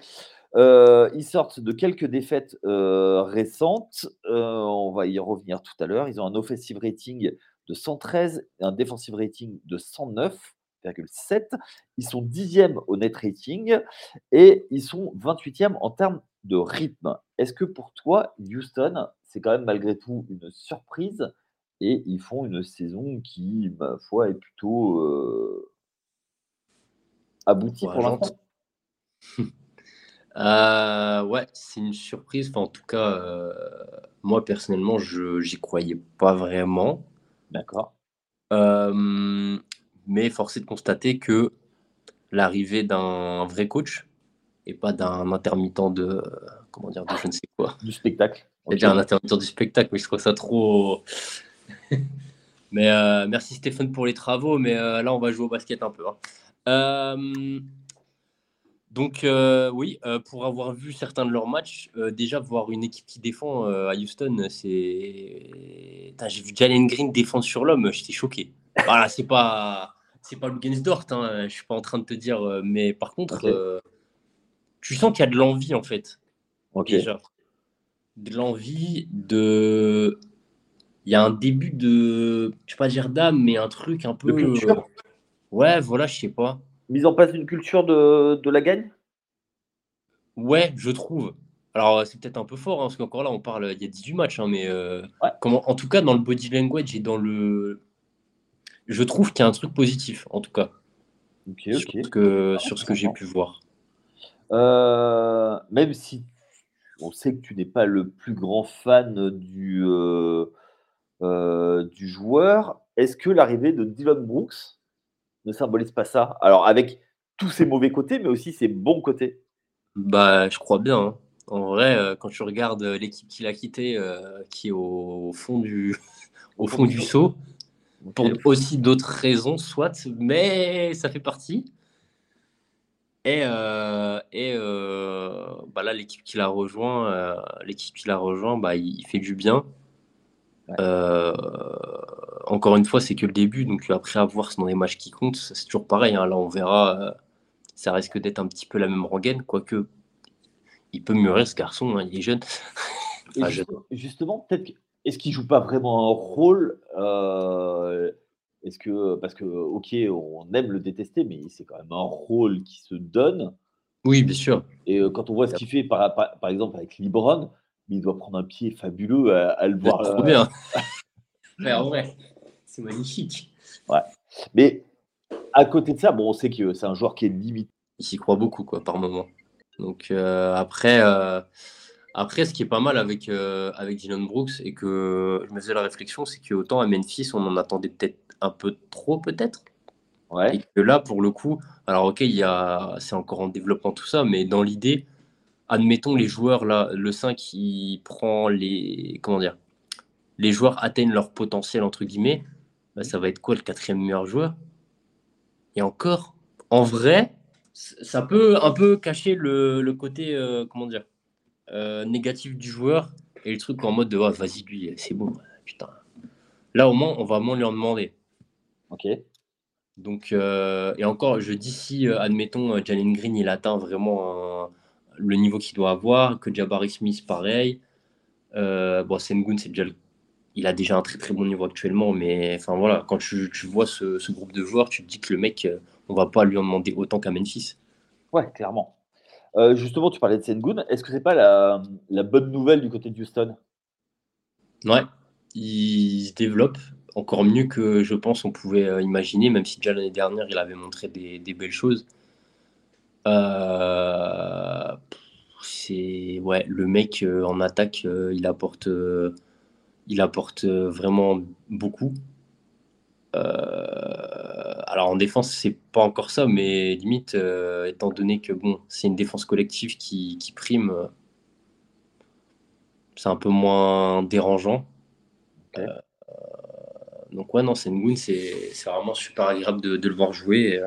Ils sortent de quelques défaites récentes. On va y revenir tout à l'heure. Ils ont un offensive rating de 113 et un defensive rating de 109,7. Ils sont dixièmes au net rating et ils sont 28e en termes de rythme. Est-ce que pour toi, Houston, c'est quand même malgré tout une surprise et ils font une saison qui, ma foi, est plutôt aboutie pour l'instant Euh, ouais, c'est une surprise. Enfin, en tout cas, euh, moi personnellement, je j'y croyais pas vraiment. D'accord. Euh, mais force est de constater que l'arrivée d'un vrai coach et pas d'un intermittent de comment dire de je ne sais quoi. Du spectacle. C'est déjà un intermittent du spectacle, mais je trouve ça trop. mais merci Stéphane pour les travaux, mais là on va jouer au basket un peu. Hein. Donc euh, oui, euh, pour avoir vu certains de leurs matchs, euh, déjà voir une équipe qui défend à Houston, c'est. J'ai vu Jalen Green défendre sur l'homme, j'étais choqué. Voilà, c'est pas c'est pas Lugensdort, hein, je suis pas en train de te dire, mais par contre, tu sens qu'il y a de l'envie en fait. Déjà, de l'envie, de, il y a un début de, je sais pas dire d'âme, mais un truc un peu. Ouais, voilà, je sais pas mise en place d'une culture de, de, la gagne? Ouais, je trouve. Alors, c'est peut-être un peu fort, hein, parce qu'encore là, on parle, il y a 18 matchs, hein, mais euh, comment, en tout cas, dans le body language et dans le. Je trouve qu'il y a un truc positif, en tout cas. Ok, ok. Sur ce que, sur ce que j'ai pu voir. Euh, même si on sait que tu n'es pas le plus grand fan du, euh, du joueur, est-ce que l'arrivée de Dylan Brooks ne symbolise pas ça? Alors, avec tous ses mauvais côtés, mais aussi ses bons côtés Bah, je crois bien. Hein. En vrai, euh, quand tu regardes euh, l'équipe qu'il a quittée, euh, qui est au, fond du, au fond du saut, pour aussi d'autres raisons, soit, mais ça fait partie. Et, et bah là, l'équipe qui l'a rejoint, l'équipe qui l'a rejoint, bah, il, fait du bien. Euh, encore une fois, c'est que le début, donc après avoir dans les matchs qui comptent, c'est toujours pareil. Hein. là, on verra, euh, ça risque d'être un petit peu la même rengaine, quoique il peut mûrir ce garçon, hein, il est jeune. Justement, peut-être est-ce qu'il joue pas vraiment un rôle Est-ce que parce que ok, on aime le détester, mais c'est quand même un rôle qui se donne. Oui, bien sûr. Et quand on voit ce qu'il fait, par, par, exemple avec Libron, il doit prendre un pied fabuleux à, le voir. Trop bien. en vrai, c'est magnifique. Ouais. Mais à côté de ça, bon, on sait que c'est un joueur qui est limité. Il s'y croit beaucoup, quoi, par moment. Donc après, après, ce qui est pas mal avec, euh, avec Dylan Brooks et que je me faisais la réflexion, c'est qu'autant à Memphis, on en attendait peut-être un peu trop, peut-être. Ouais. Et que là, pour le coup, alors ok, il y a, c'est encore en développement tout ça, mais dans l'idée, admettons les joueurs là, le 5 qui prend les, comment dire, les joueurs atteignent leur potentiel entre guillemets, bah, ça va être quoi le quatrième meilleur joueur? Et encore, en vrai, ça peut un peu cacher le, le côté, euh, comment dire, euh, négatif du joueur et le truc en mode de oh, vas-y, lui, c'est bon, putain. Là, au moins, on va moins lui en demander. Ok. Donc, euh, et encore, je dis si, admettons, Jalen Green, il atteint vraiment le niveau qu'il doit avoir, que Jabari Smith, pareil. bon, Sengun, c'est déjà il a déjà un très très bon niveau actuellement, mais enfin voilà, quand tu, tu vois ce, ce, groupe de joueurs, tu te dis que le mec, on va pas lui en demander autant qu'à Memphis. Ouais, clairement. Euh, justement, tu parlais de Sengun. Est-ce que c'est pas la, bonne nouvelle du côté de Houston? Ouais, il se développe encore mieux que je pense on pouvait euh, imaginer, même si déjà l'année dernière il avait montré des, belles choses. Euh, c'est ouais, le mec en attaque, il apporte, il apporte vraiment beaucoup. Euh, alors en défense, c'est pas encore ça, mais limite, euh, étant donné que bon, c'est une défense collective qui, prime, euh, c'est un peu moins dérangeant. donc ouais, non, Sengun, c'est vraiment super agréable de, le voir jouer, et,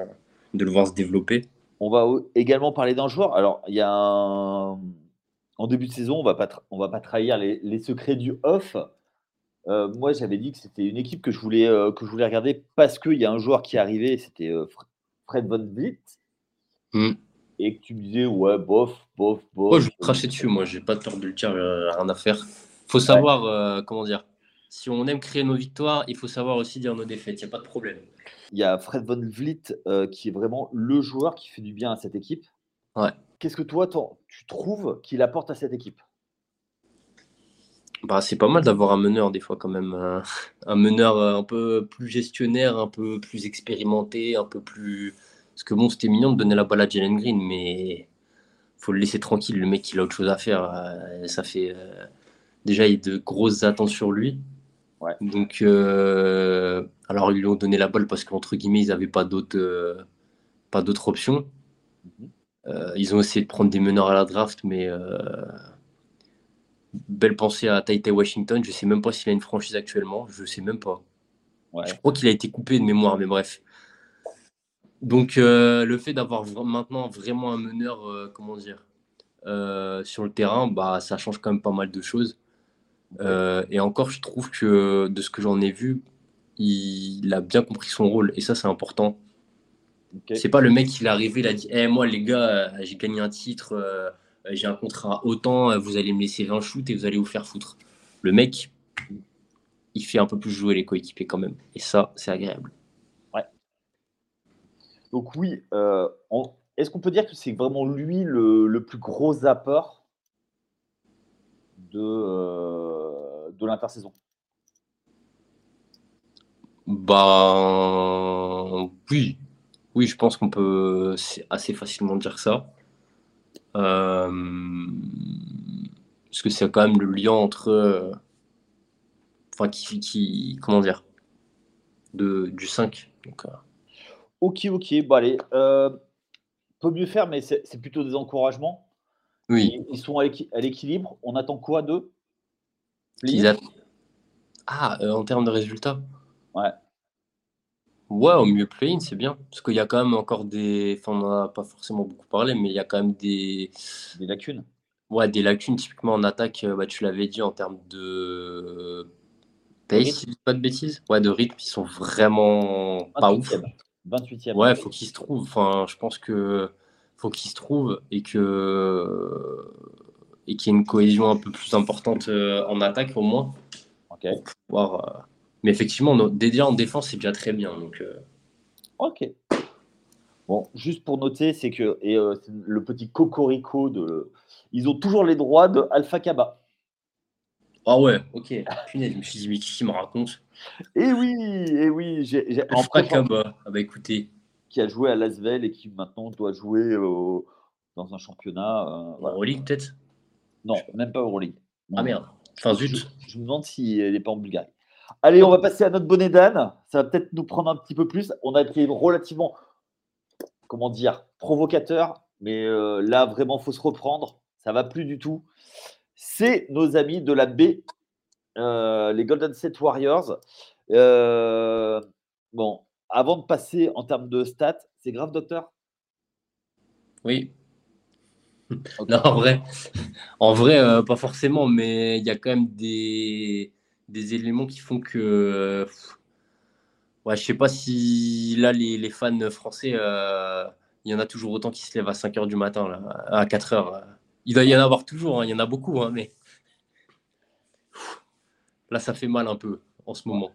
de le voir se développer. On va également parler d'un joueur. Alors, il y a En début de saison, on va pas, on va pas trahir les, les secrets du off. Euh, moi, j'avais dit que c'était une équipe que je voulais, euh, que je voulais regarder parce qu'il y a un joueur qui est arrivé, c'était euh, Fred Von Vliet. Hmm. Et que tu me disais, ouais, bof, bof, bof. Moi, je vais cracher dessus, moi, j'ai pas peur de le dire, rien à faire. faut savoir, comment dire, si on aime créer nos victoires, il faut savoir aussi dire nos défaites, il n'y a pas de problème. Il y a Fred Von Vliet qui est vraiment le joueur qui fait du bien à cette équipe. Ouais. Qu'est-ce que toi, tu trouves qu'il apporte à cette équipe? Bah, c'est pas mal d'avoir un meneur des fois quand même. Euh, un, meneur euh, un peu plus gestionnaire, un peu plus expérimenté, un peu plus... Parce que bon, c'était mignon de donner la balle à Jalen Green, mais faut le laisser tranquille. Le mec, il a autre chose à faire. Euh, ça fait... Déjà, il y a de grosses attentes sur lui. Ouais. Donc, alors ils lui ont donné la balle parce qu'entre guillemets, ils n'avaient pas d'autres pas d'autres options. Mhm. ils ont essayé de prendre des meneurs à la draft, mais belle pensée à Taita Washington. Je sais même pas s'il a une franchise actuellement. Je sais même pas. Je crois qu'il a été coupé de mémoire, mais bref. Donc euh, le fait d'avoir maintenant vraiment un meneur, euh, comment dire, euh, sur le terrain, bah ça change quand même pas mal de choses. Et encore, je trouve que de ce que j'en ai vu, il, a bien compris son rôle et ça c'est important. C'est pas le mec qui est arrivé, il a dit, hey, «Eh, moi les gars, j'ai gagné un titre euh, j'ai un contrat autant, euh, vous allez me laisser 20 shoots et vous allez vous faire foutre. Le mec, il fait un peu plus jouer les coéquipiers quand même. Et ça, c'est agréable. Ouais. Donc oui, euh, est-ce qu'on peut dire que c'est vraiment lui le, plus gros apport de, de l'intersaison Bah oui. Oui, je pense qu'on peut assez facilement dire ça. Euh, parce que c'est quand même le lien entre. Euh, enfin, qui, qui. Comment dire de, Du 5. Donc, euh. Ok, ok. Bon, allez. Euh, peut mieux faire, mais c'est plutôt des encouragements. Oui. Ils, sont à l'équilibre. On attend quoi d'eux? Ah, en termes de résultats Ouais. Ouais, au mieux play-in, c'est bien. Parce qu'il y a quand même encore des. Enfin, on n'en a pas forcément beaucoup parlé, mais il y a quand même des. Des lacunes. Ouais, des lacunes, typiquement en attaque, euh, bah, tu l'avais dit en termes de. Pace, si je dis pas de bêtises. Ouais, de rythme, ils sont vraiment pas ouf. 28e. Ouais, faut qu'ils se trouvent. Enfin, je pense que faut qu'ils se trouvent et que et qu'il y ait une cohésion un peu plus importante euh, en attaque au moins. pour pouvoir. Mais effectivement, déjà en défense, c'est déjà très bien. Donc, Ok. Bon, juste pour noter, c'est que et, le petit cocorico de. Ils ont toujours les droits de Alpha Kaba. Ah ouais, ok. Punaise, je me suis dit, mais qui me raconte? Eh oui, eh oui. J'ai, Alpha Kaba. Ah bah écoutez. Qui a joué à Lasvel et qui maintenant doit jouer dans un championnat. Euh, Euroleague peut-être? Non, même pas Euroleague. Ah merde. Enfin zut. Je, je me demande si elle n'est pas en Bulgarie. Allez, on va passer à notre bonnet d'âne. Ça va peut-être nous prendre un petit peu plus. On a été relativement, comment dire, provocateur, mais euh, là, vraiment, il faut se reprendre. Ça va plus du tout. C'est nos amis de la B, euh, les Golden State Warriors. Euh, bon, avant de passer en termes de stats, c'est grave, docteur? Oui. Non, en vrai, en vrai pas forcément, mais il y a quand même des des éléments qui font que. ouais, je sais pas si là, les, les fans français, euh, il y en a toujours autant qui se lèvent à 5 h du matin, là, à 4 h. Il doit y en avoir toujours, hein, il y en a beaucoup, hein, mais. Là, ça fait mal un peu en ce moment.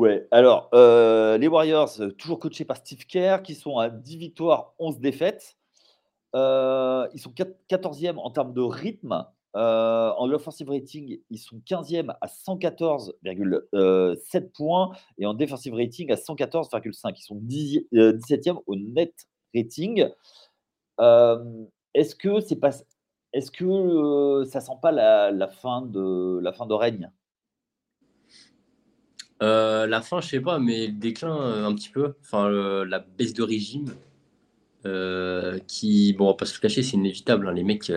Ouais, alors, euh, les Warriors, toujours coachés par Steve Kerr, qui sont à 10 victoires, 11 défaites. Euh, ils sont 14e en termes de rythme. Euh, en offensive rating, ils sont 15e à 114,7 euh, points et en defensive rating à 114,5. Ils sont 17e euh, au net rating. est-ce que c'est pas, ça sent pas la, fin de la fin de règne La fin, je sais pas, mais le déclin un petit peu. Enfin, la baisse de régime. qui, bon, on va pas se le cacher, c'est inévitable. Hein, les mecs,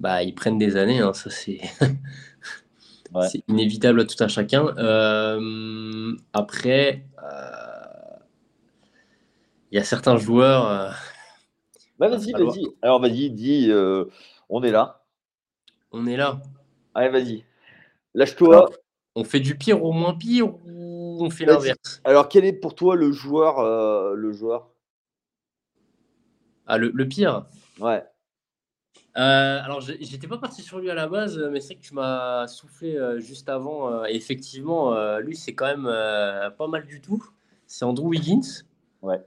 bah, ils prennent des années, hein, ça c'est c'est inévitable à tout un chacun. Euh, après, euh, il y a certains joueurs. Euh, bah, vas-y, vas-y. Alors vas-y, dis, on est là. On est là. Allez, vas-y. Lâche-toi. On fait du pire au moins pire ou on fait l'inverse? Alors, quel est pour toi le joueur, le joueur? Ah, le, le pire? Ouais. Euh, alors, j'étais pas parti sur lui à la base, mais c'est que tu m'as soufflé euh, juste avant. Euh, et effectivement, lui, c'est quand même pas mal du tout. C'est Andrew Wiggins. Ouais.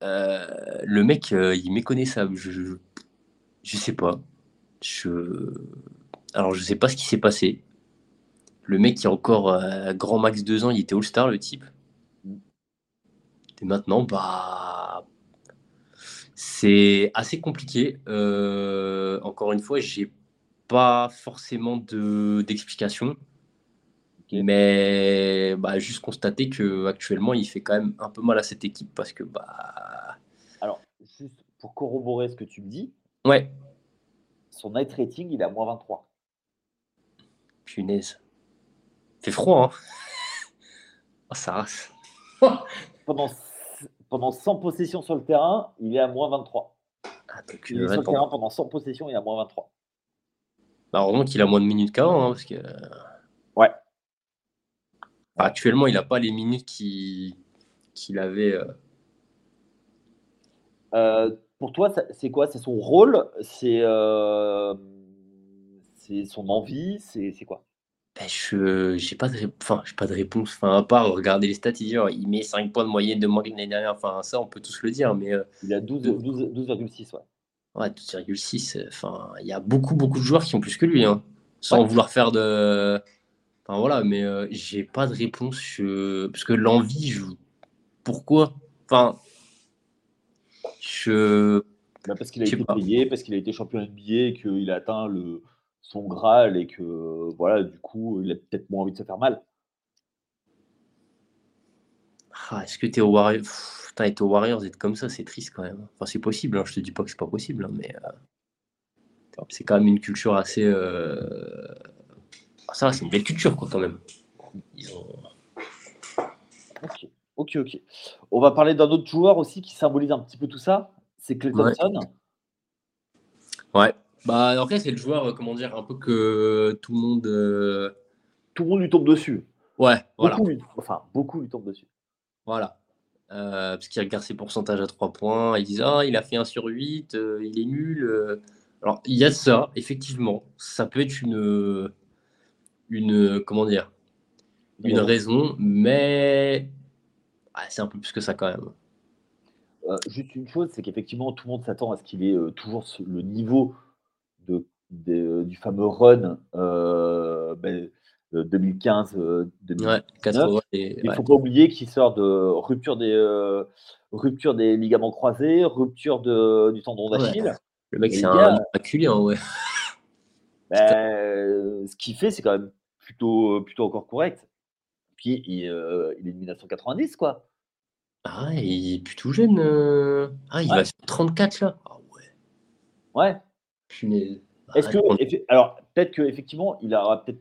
le mec, il méconnaissable. Je, je, je, sais pas. Je... Alors, je sais pas ce qui s'est passé. Le mec, qui a encore grand max deux ans, il était All-Star, le type. Et maintenant, bah c'est assez compliqué. Euh, encore une fois, j'ai pas forcément d'explication. Mais bah, juste constater qu'actuellement, il fait quand même un peu mal à cette équipe parce que. Bah... Alors, juste pour corroborer ce que tu me dis, ouais. son night rating, il est à moins 23. Punaise. Froid, hein Oh, ça rase. Pendant pendant 100 possessions sur le terrain, il est à moins 23. Ah, il est sur le terrain pendant 100 possessions, il est à moins 23. Bah, heureusement qu'il a moins de minutes qu'avant, hein, parce que. Ouais. actuellement, il n'a pas les minutes qu'il avait. Euh. Euh, pour toi, c'est quoi? C'est son rôle? Euh, C'est son envie? C'est quoi? Ben, je n'ai pas, de, enfin, pas de réponse. Enfin, à part regarder les stats, il, il met 5 points de moyenne de moins que l'année dernière. Enfin, ça, on peut tous le dire. Mais, euh, il a 12,6. 12, 12, ouais. Ouais, 12,6. Enfin, il y a beaucoup, beaucoup de joueurs qui ont plus que lui. Hein, sans vouloir faire de. Enfin, voilà, mais euh, j'ai pas de réponse. Parce que l'envie, je... pourquoi? Enfin, je. Bah, parce qu'il a été payé, parce qu'il a été champion NBA, qu'il a atteint le son Graal et que voilà, du coup, il a peut-être moins envie de se faire mal. Ah, est-ce que tu es au Warriors Putain, au Warriors, être comme ça, c'est triste quand même. Enfin, c'est possible, hein, je te dis pas que c'est pas possible, hein, mais euh, c'est quand même une culture assez. Euh... Ah, ça, c'est une belle culture, quoi, quand même. Ok, ok, ok. On va parler d'un autre joueur aussi qui symbolise un petit peu tout ça. C'est Clay Thompson. ouais. Bah, en fait, c'est le joueur, euh, comment dire, un peu que tout le monde. Euh, tout le monde lui tombe dessus. Ouais, voilà. enfin, beaucoup lui tombent dessus. Voilà. Euh, parce qu'il regarde ses pourcentages à 3 points, ils disent Ah, il a fait 1 sur 8, il est nul. Alors, il y a ça, effectivement. Ça peut être une, une, comment dire, une raison, mais c'est un peu plus que ça quand même. Euh, juste une chose, c'est qu'effectivement, tout le monde s'attend à ce qu'il ait euh, toujours le niveau de, du fameux run 2015, 2019. il ne faut pas oublier qu'il sort de rupture des, euh, rupture des ligaments croisés, rupture de, du tendon d'Achille. Le mec, c'est un acculé, hein, ouais. Ben, ce qu'il fait, c'est quand même plutôt, plutôt encore correct. Puis il, il est de 1990, quoi. Ah, il est plutôt jeune. Euh. Ah, il va sur 34 là. Ah ouais. Ouais. Est-ce que, alors peut-être qu'effectivement, il aura peut-être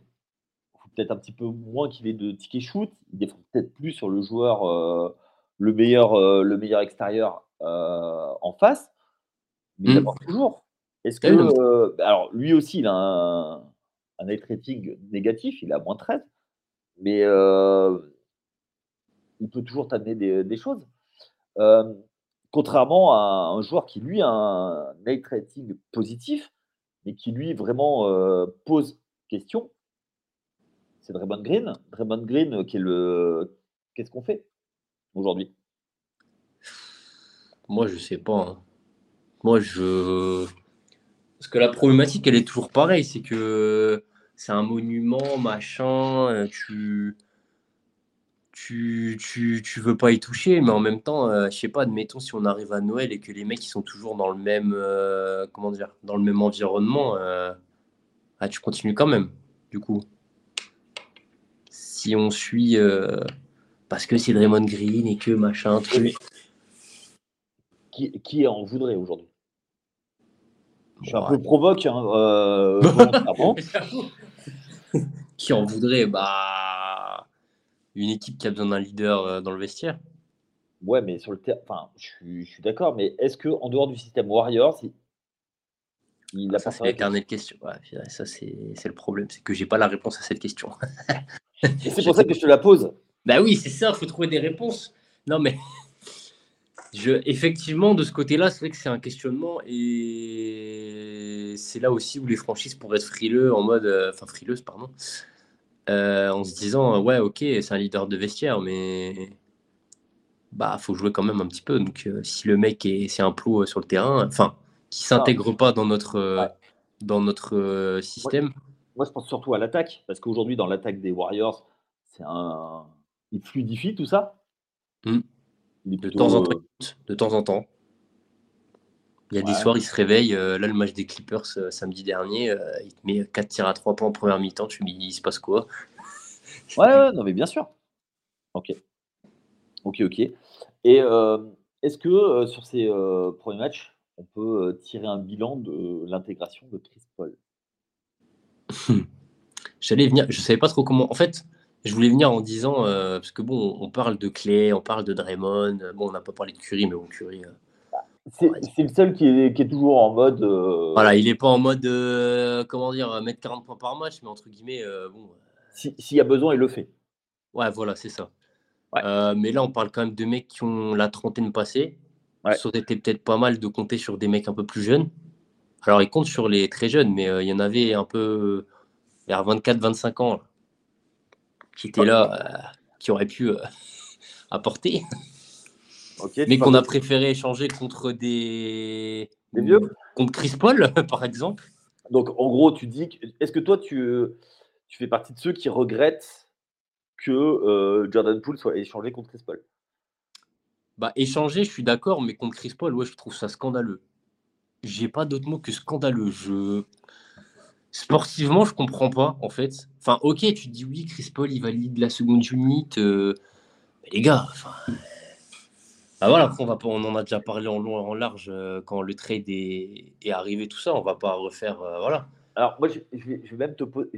peut-être un petit peu moins qu'il ait de ticket shoot. Il défend peut-être plus sur le joueur euh, le meilleur euh, le meilleur extérieur en face, mais il mmh. toujours. Est-ce que alors lui aussi il a un, un net rating négatif, il a moins 13, mais il peut toujours t'amener des, choses. Euh, contrairement à un joueur qui, lui, a un night rating positif, mais qui, lui, vraiment euh, pose question, c'est Draymond Green. Draymond Green, euh, qui est le. Qu'est-ce qu'on fait aujourd'hui? Moi, je sais pas. Hein. Moi, je. Parce que la problématique, elle est toujours pareille. C'est que c'est un monument, machin. Tu tu, tu, tu, veux pas y toucher, mais en même temps, euh, je sais pas, admettons si on arrive à Noël et que les mecs ils sont toujours dans le même, euh, comment dire, dans le même environnement, euh, ah, tu continues quand même, du coup. Si on suit parce que c'est Draymond Green et que machin, truc. Qui, qui en voudrait aujourd'hui? Je suis un peu provoque, hein, qui en voudrait Bah une équipe qui a besoin d'un leader euh, dans le vestiaire. Ouais, mais sur le terrain, enfin, je suis, d'accord, mais est-ce que en dehors du système Warriors, il a ça, pas c'est question. ça, c'est le problème, c'est que j'ai pas la réponse à cette question. c'est pour ça que je te la pose. Bah oui, c'est ça, il faut trouver des réponses. Non, mais je, effectivement, de ce côté-là, c'est vrai que c'est un questionnement et c'est là aussi où les franchises pourraient être frileux en mode, euh, enfin frileuses, pardon, euh, en se disant ouais ok c'est un leader de vestiaire mais bah faut jouer quand même un petit peu. Donc euh, si le mec est c'est un plot euh, sur le terrain enfin qui s'intègre pas dans notre dans notre système. Moi, je pense surtout à l'attaque parce qu'aujourd'hui dans l'attaque des Warriors c'est un il fluidifie tout ça. Mmh. de temps en temps de temps en temps il y a des soirs, il se réveille. là, le match des Clippers samedi dernier, il te met 4 tirs à 3 points en première mi-temps. Tu me dis, il se passe quoi? Ouais, non, mais bien sûr. Ok. Ok, ok. Et est-ce que sur ces premiers matchs, on peut tirer un bilan de l'intégration de Chris Paul? J'allais venir, je savais pas trop comment. En fait, je voulais venir en disant, parce que bon, on parle de Clay, on parle de Draymond. Bon, on n'a pas parlé de Curry, mais bon, Curry. C'est le seul qui est, toujours en mode. Euh, voilà, il n'est pas en mode, euh, comment dire, mettre 40 points par match, mais entre guillemets, euh, bon. S'il y a besoin, il le fait. Ouais, voilà, c'est ça. mais là, on parle quand même de mecs qui ont la trentaine passée. Ça aurait été peut-être pas mal de compter sur des mecs un peu plus jeunes. Alors, ils comptent sur les très jeunes, mais il y en avait un peu vers 24-25 ans qui étaient là, qui auraient pu apporter mais qu'on a préféré échanger contre des. Des vieux? Contre Chris Paul, par exemple. Donc, en gros, tu dis. Est-ce que toi, tu, tu fais partie de ceux qui regrettent que euh, Jordan Poole soit échangé contre Chris Paul? Bah, échanger, je suis d'accord, mais contre Chris Paul, ouais, je trouve ça scandaleux. J'ai pas d'autre mot que scandaleux. Je. Sportivement, je comprends pas, en fait. Enfin, ok, tu dis oui, Chris Paul, il valide la seconde unité. Euh, mais les gars, enfin ah, voilà, on, va on en a déjà parlé en long et en large euh, quand le trade est, arrivé, tout ça. On va pas refaire. Euh, voilà. Alors, moi, je, vais, même te, poser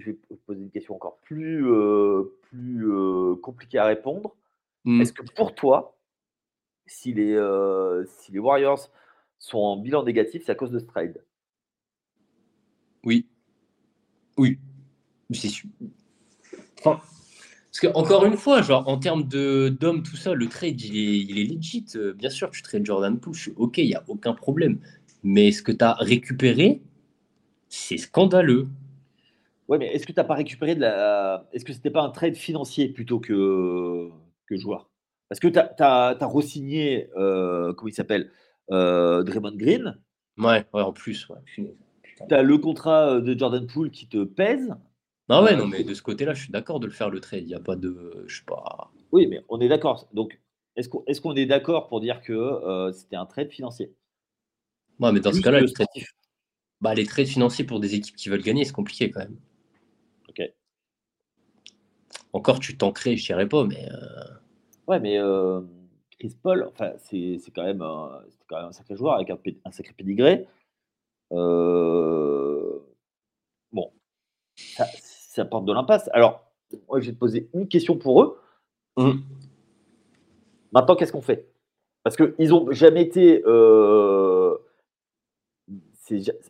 une question encore plus, euh, plus compliquée à répondre. Mmh. Est-ce que pour toi, si les, si les Warriors sont en bilan négatif, c'est à cause de ce trade? Oui. Oui. C'est sûr. Enfin, parce que, encore une fois, genre, en termes d'hommes, tout ça, le trade, il est, il est legit. Euh, bien sûr, tu trades Jordan Poole, OK, il n'y a aucun problème. Mais ce que tu as récupéré, c'est scandaleux. Ouais, mais est-ce que tu n'as pas récupéré de la. Est-ce que c'était pas un trade financier plutôt que, que joueur? Parce que tu as, as, re-signé, euh, comment il s'appelle euh, Draymond Green. Ouais, ouais, en plus. Ouais. Tu as le contrat de Jordan Poole qui te pèse. Non, ouais, non, mais de ce côté-là, je suis d'accord de le faire le trade. Il n'y a pas de. Je sais pas. Oui, mais on est d'accord. Donc, est-ce qu'on est, est d'accord pour dire que euh, c'était un trade financier? Ouais, mais dans ce cas-là, les trades, bah, les trades financiers pour des équipes qui veulent gagner, c'est compliqué quand même. Ok. Encore, tu t'en crées, je dirais pas, mais. Euh, ouais, mais euh, Chris Paul, enfin, c'est quand, même un, quand même un sacré joueur avec un, un sacré pédigré. Bon, ça, ça porte de l'impasse. Alors, moi, je vais te poser une question pour eux. Mmh. Maintenant, qu'est-ce qu'on fait? Parce qu'ils n'ont jamais été. Euh,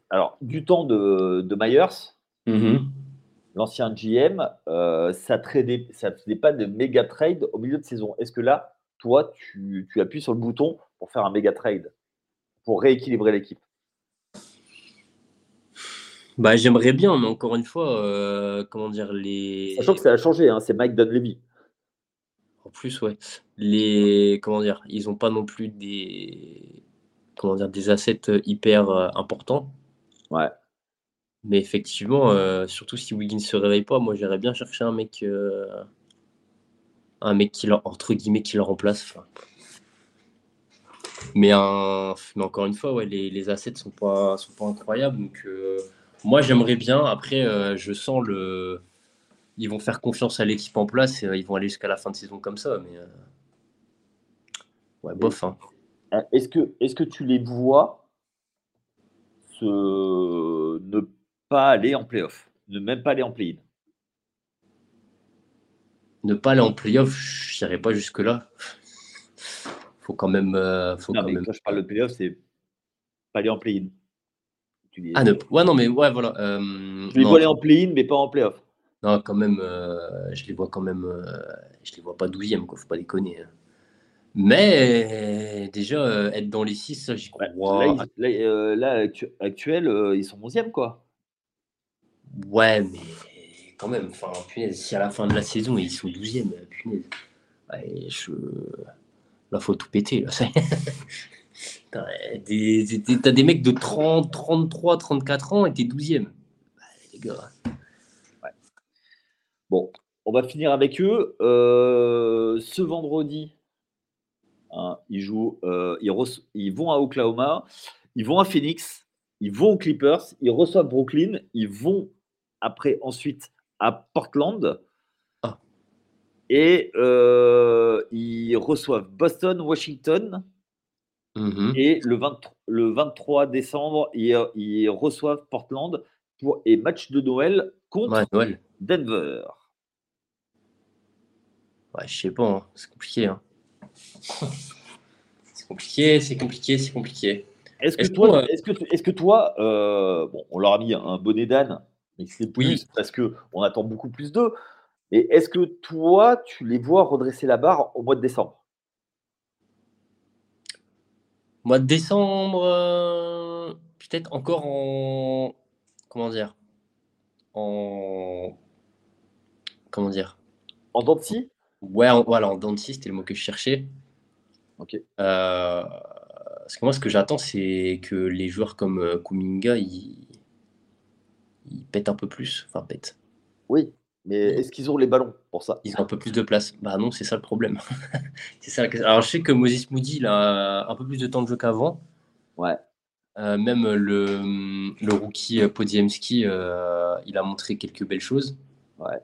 alors, du temps de, de Myers, mmh l'ancien GM, euh, ça ne ça faisait pas de méga trade au milieu de saison. Est-ce que là, toi, tu, tu, appuies sur le bouton pour faire un méga trade, pour rééquilibrer l'équipe? Bah, J'aimerais bien, mais encore une fois, euh, comment dire, les. Sachant que ça a changé, hein, c'est Mike Dunleavy. En plus, ouais. Les, comment dire, ils n'ont pas non plus des, comment dire, des assets hyper euh, importants. Ouais. Mais effectivement, euh, surtout si Wiggins se réveille pas, moi j'irais bien chercher un mec, euh, un mec qui leur, entre guillemets, qui le remplace. Mais, un, mais encore une fois, ouais, les, les assets sont pas, sont pas incroyables. Donc moi j'aimerais bien. Après, je sens le ils vont faire confiance à l'équipe en place et euh, ils vont aller jusqu'à la fin de saison comme ça. Mais euh, ouais, bof. Hein. Euh, est-ce que, est que tu les vois se... ne pas aller en playoff, ne même pas aller en play-in? Ne pas aller en playoff, je n'irai pas jusque-là. faut quand même. faut non, quand même... quand je parle de playoff, c'est pas aller en play-in. Ah, ne... ouais, non, mais ouais, voilà. tu les vois aller en play-in, mais pas en playoff. Non, quand même, euh, je les vois quand même, euh, je les vois pas 12e, quoi, faut pas déconner. Hein. Mais déjà, euh, être dans les 6, j'y crois. Là, là, actuel, ils sont 11e, quoi. Ouais, mais quand même, enfin, punaise, si à la fin de la saison, ils sont 12e, punaise. Ouais, je... Là, faut tout péter, là. T'as des, des, mecs de 30, 33, 34 ans et t'es 12e. les gars. Bon, on va finir avec eux. Euh, ce vendredi, hein, ils jouent, euh, ils, vont à Oklahoma, ils vont à Phoenix, ils vont aux Clippers, ils reçoivent Brooklyn, ils vont après ensuite à Portland. Ah. Et euh, ils reçoivent Boston, Washington. Mm-hmm. Et le, le 23 décembre, ils, reçoivent Portland pour et match de Noël contre Denver. Ouais, je sais pas, hein. c'est compliqué. Hein. c'est compliqué, c'est compliqué, c'est compliqué. Est-ce que, toi, est-ce que, est-ce que toi, euh, bon, on leur a mis un bonnet d'âne, mais c'est plus parce que on attend beaucoup plus d'eux. Mais est-ce que toi, tu les vois redresser la barre au mois de décembre? Mois de décembre, euh, peut-être encore en comment dire, en comment dire, en denti Ouais, voilà, en denti, c'était le mot que je cherchais. Ok. Euh, parce que moi, ce que j'attends, c'est que les joueurs comme euh, Kuminga, ils... pètent un peu plus. Enfin, pètent. Oui, mais est-ce qu'ils ont les ballons pour ça? Ils ont un peu plus de place. Bah non, c'est ça le problème. c'est ça Alors, je sais que Moses Moody, il a un peu plus de temps de jeu qu'avant. Ouais. Euh, même le, le rookie Podiemski, il a montré quelques belles choses. Ouais.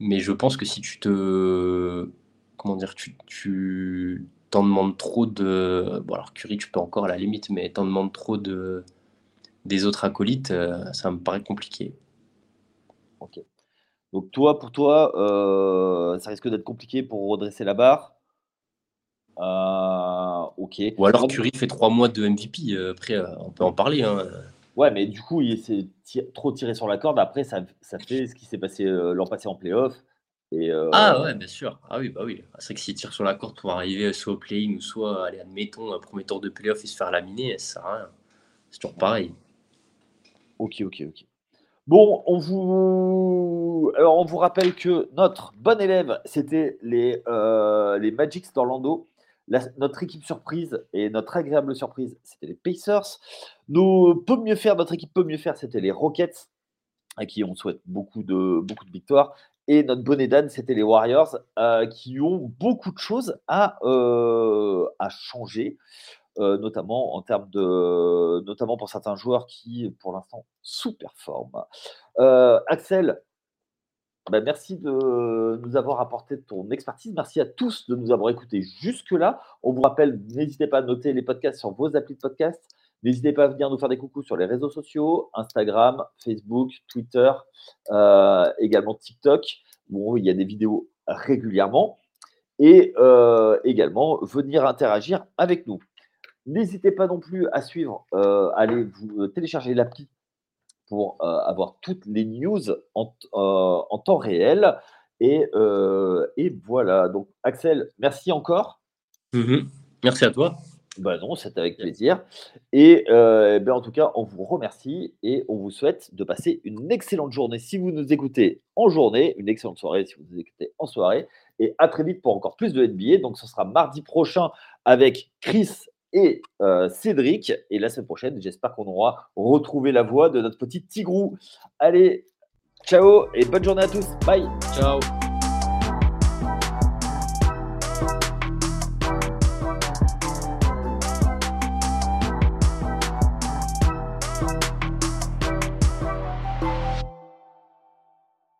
Mais je pense que si tu te. Comment dire Tu, tu t'en demandes trop de. Bon, alors Curie, tu peux encore à la limite, mais t'en demandes trop de des autres acolytes, euh, ça me paraît compliqué. Ok. Donc toi, pour toi, euh, ça risque d'être compliqué pour redresser la barre. Euh, ok. Ou alors Curie fait trois mois de MVP. après, on peut en parler. Hein. Ouais, mais du coup, il s'est trop tiré sur la corde. Après, ça, ça fait ce qui s'est passé euh, l'an passé en playoff. Et, euh, Ah ouais, bien sûr. Ah oui, bah oui. C'est vrai que s'il tire sur la corde pour arriver soit au play-in ou soit, allez, admettons, un premier tour de playoff et se faire laminer, ça sert à rien. C'est toujours pareil. Ok, ok, ok. Bon, on vous, Alors, on vous rappelle que notre bon élève, c'était les, euh, Magics d'Orlando. notre équipe surprise et notre agréable surprise, c'était les Pacers. Nous, peut mieux faire, notre équipe peut mieux faire, c'était les Rockets, à qui on souhaite beaucoup de, victoires. Et notre bonnet d'âne, c'était les Warriors, euh, qui ont beaucoup de choses à, euh, à changer. Euh, notamment en termes de, notamment pour certains joueurs qui, pour l'instant, sous-performent. Euh, Axel, bah, merci de nous avoir apporté ton expertise. Merci à tous de nous avoir écoutés jusque-là. On vous rappelle, n'hésitez pas à noter les podcasts sur vos applis de podcast. N'hésitez pas à venir nous faire des coucous sur les réseaux sociaux, Instagram, Facebook, Twitter, euh, également TikTok, où il y a des vidéos régulièrement. Et également venir interagir avec nous. N'hésitez pas non plus à suivre, euh, allez vous euh, télécharger l'appli pour euh, avoir toutes les news en, temps réel. Et, voilà. Donc, Axel, merci encore. Mmh merci à toi. Ben non, c'est avec plaisir. Et ben en tout cas, on vous remercie et on vous souhaite de passer une excellente journée si vous nous écoutez en journée, une excellente soirée si vous nous écoutez en soirée. Et à très vite pour encore plus de NBA. Donc, ce sera mardi prochain avec Chris et euh, Cédric. Et la semaine prochaine, j'espère qu'on aura retrouvé la voix de notre petit Tigrou. Allez, ciao et bonne journée à tous. Bye. Ciao.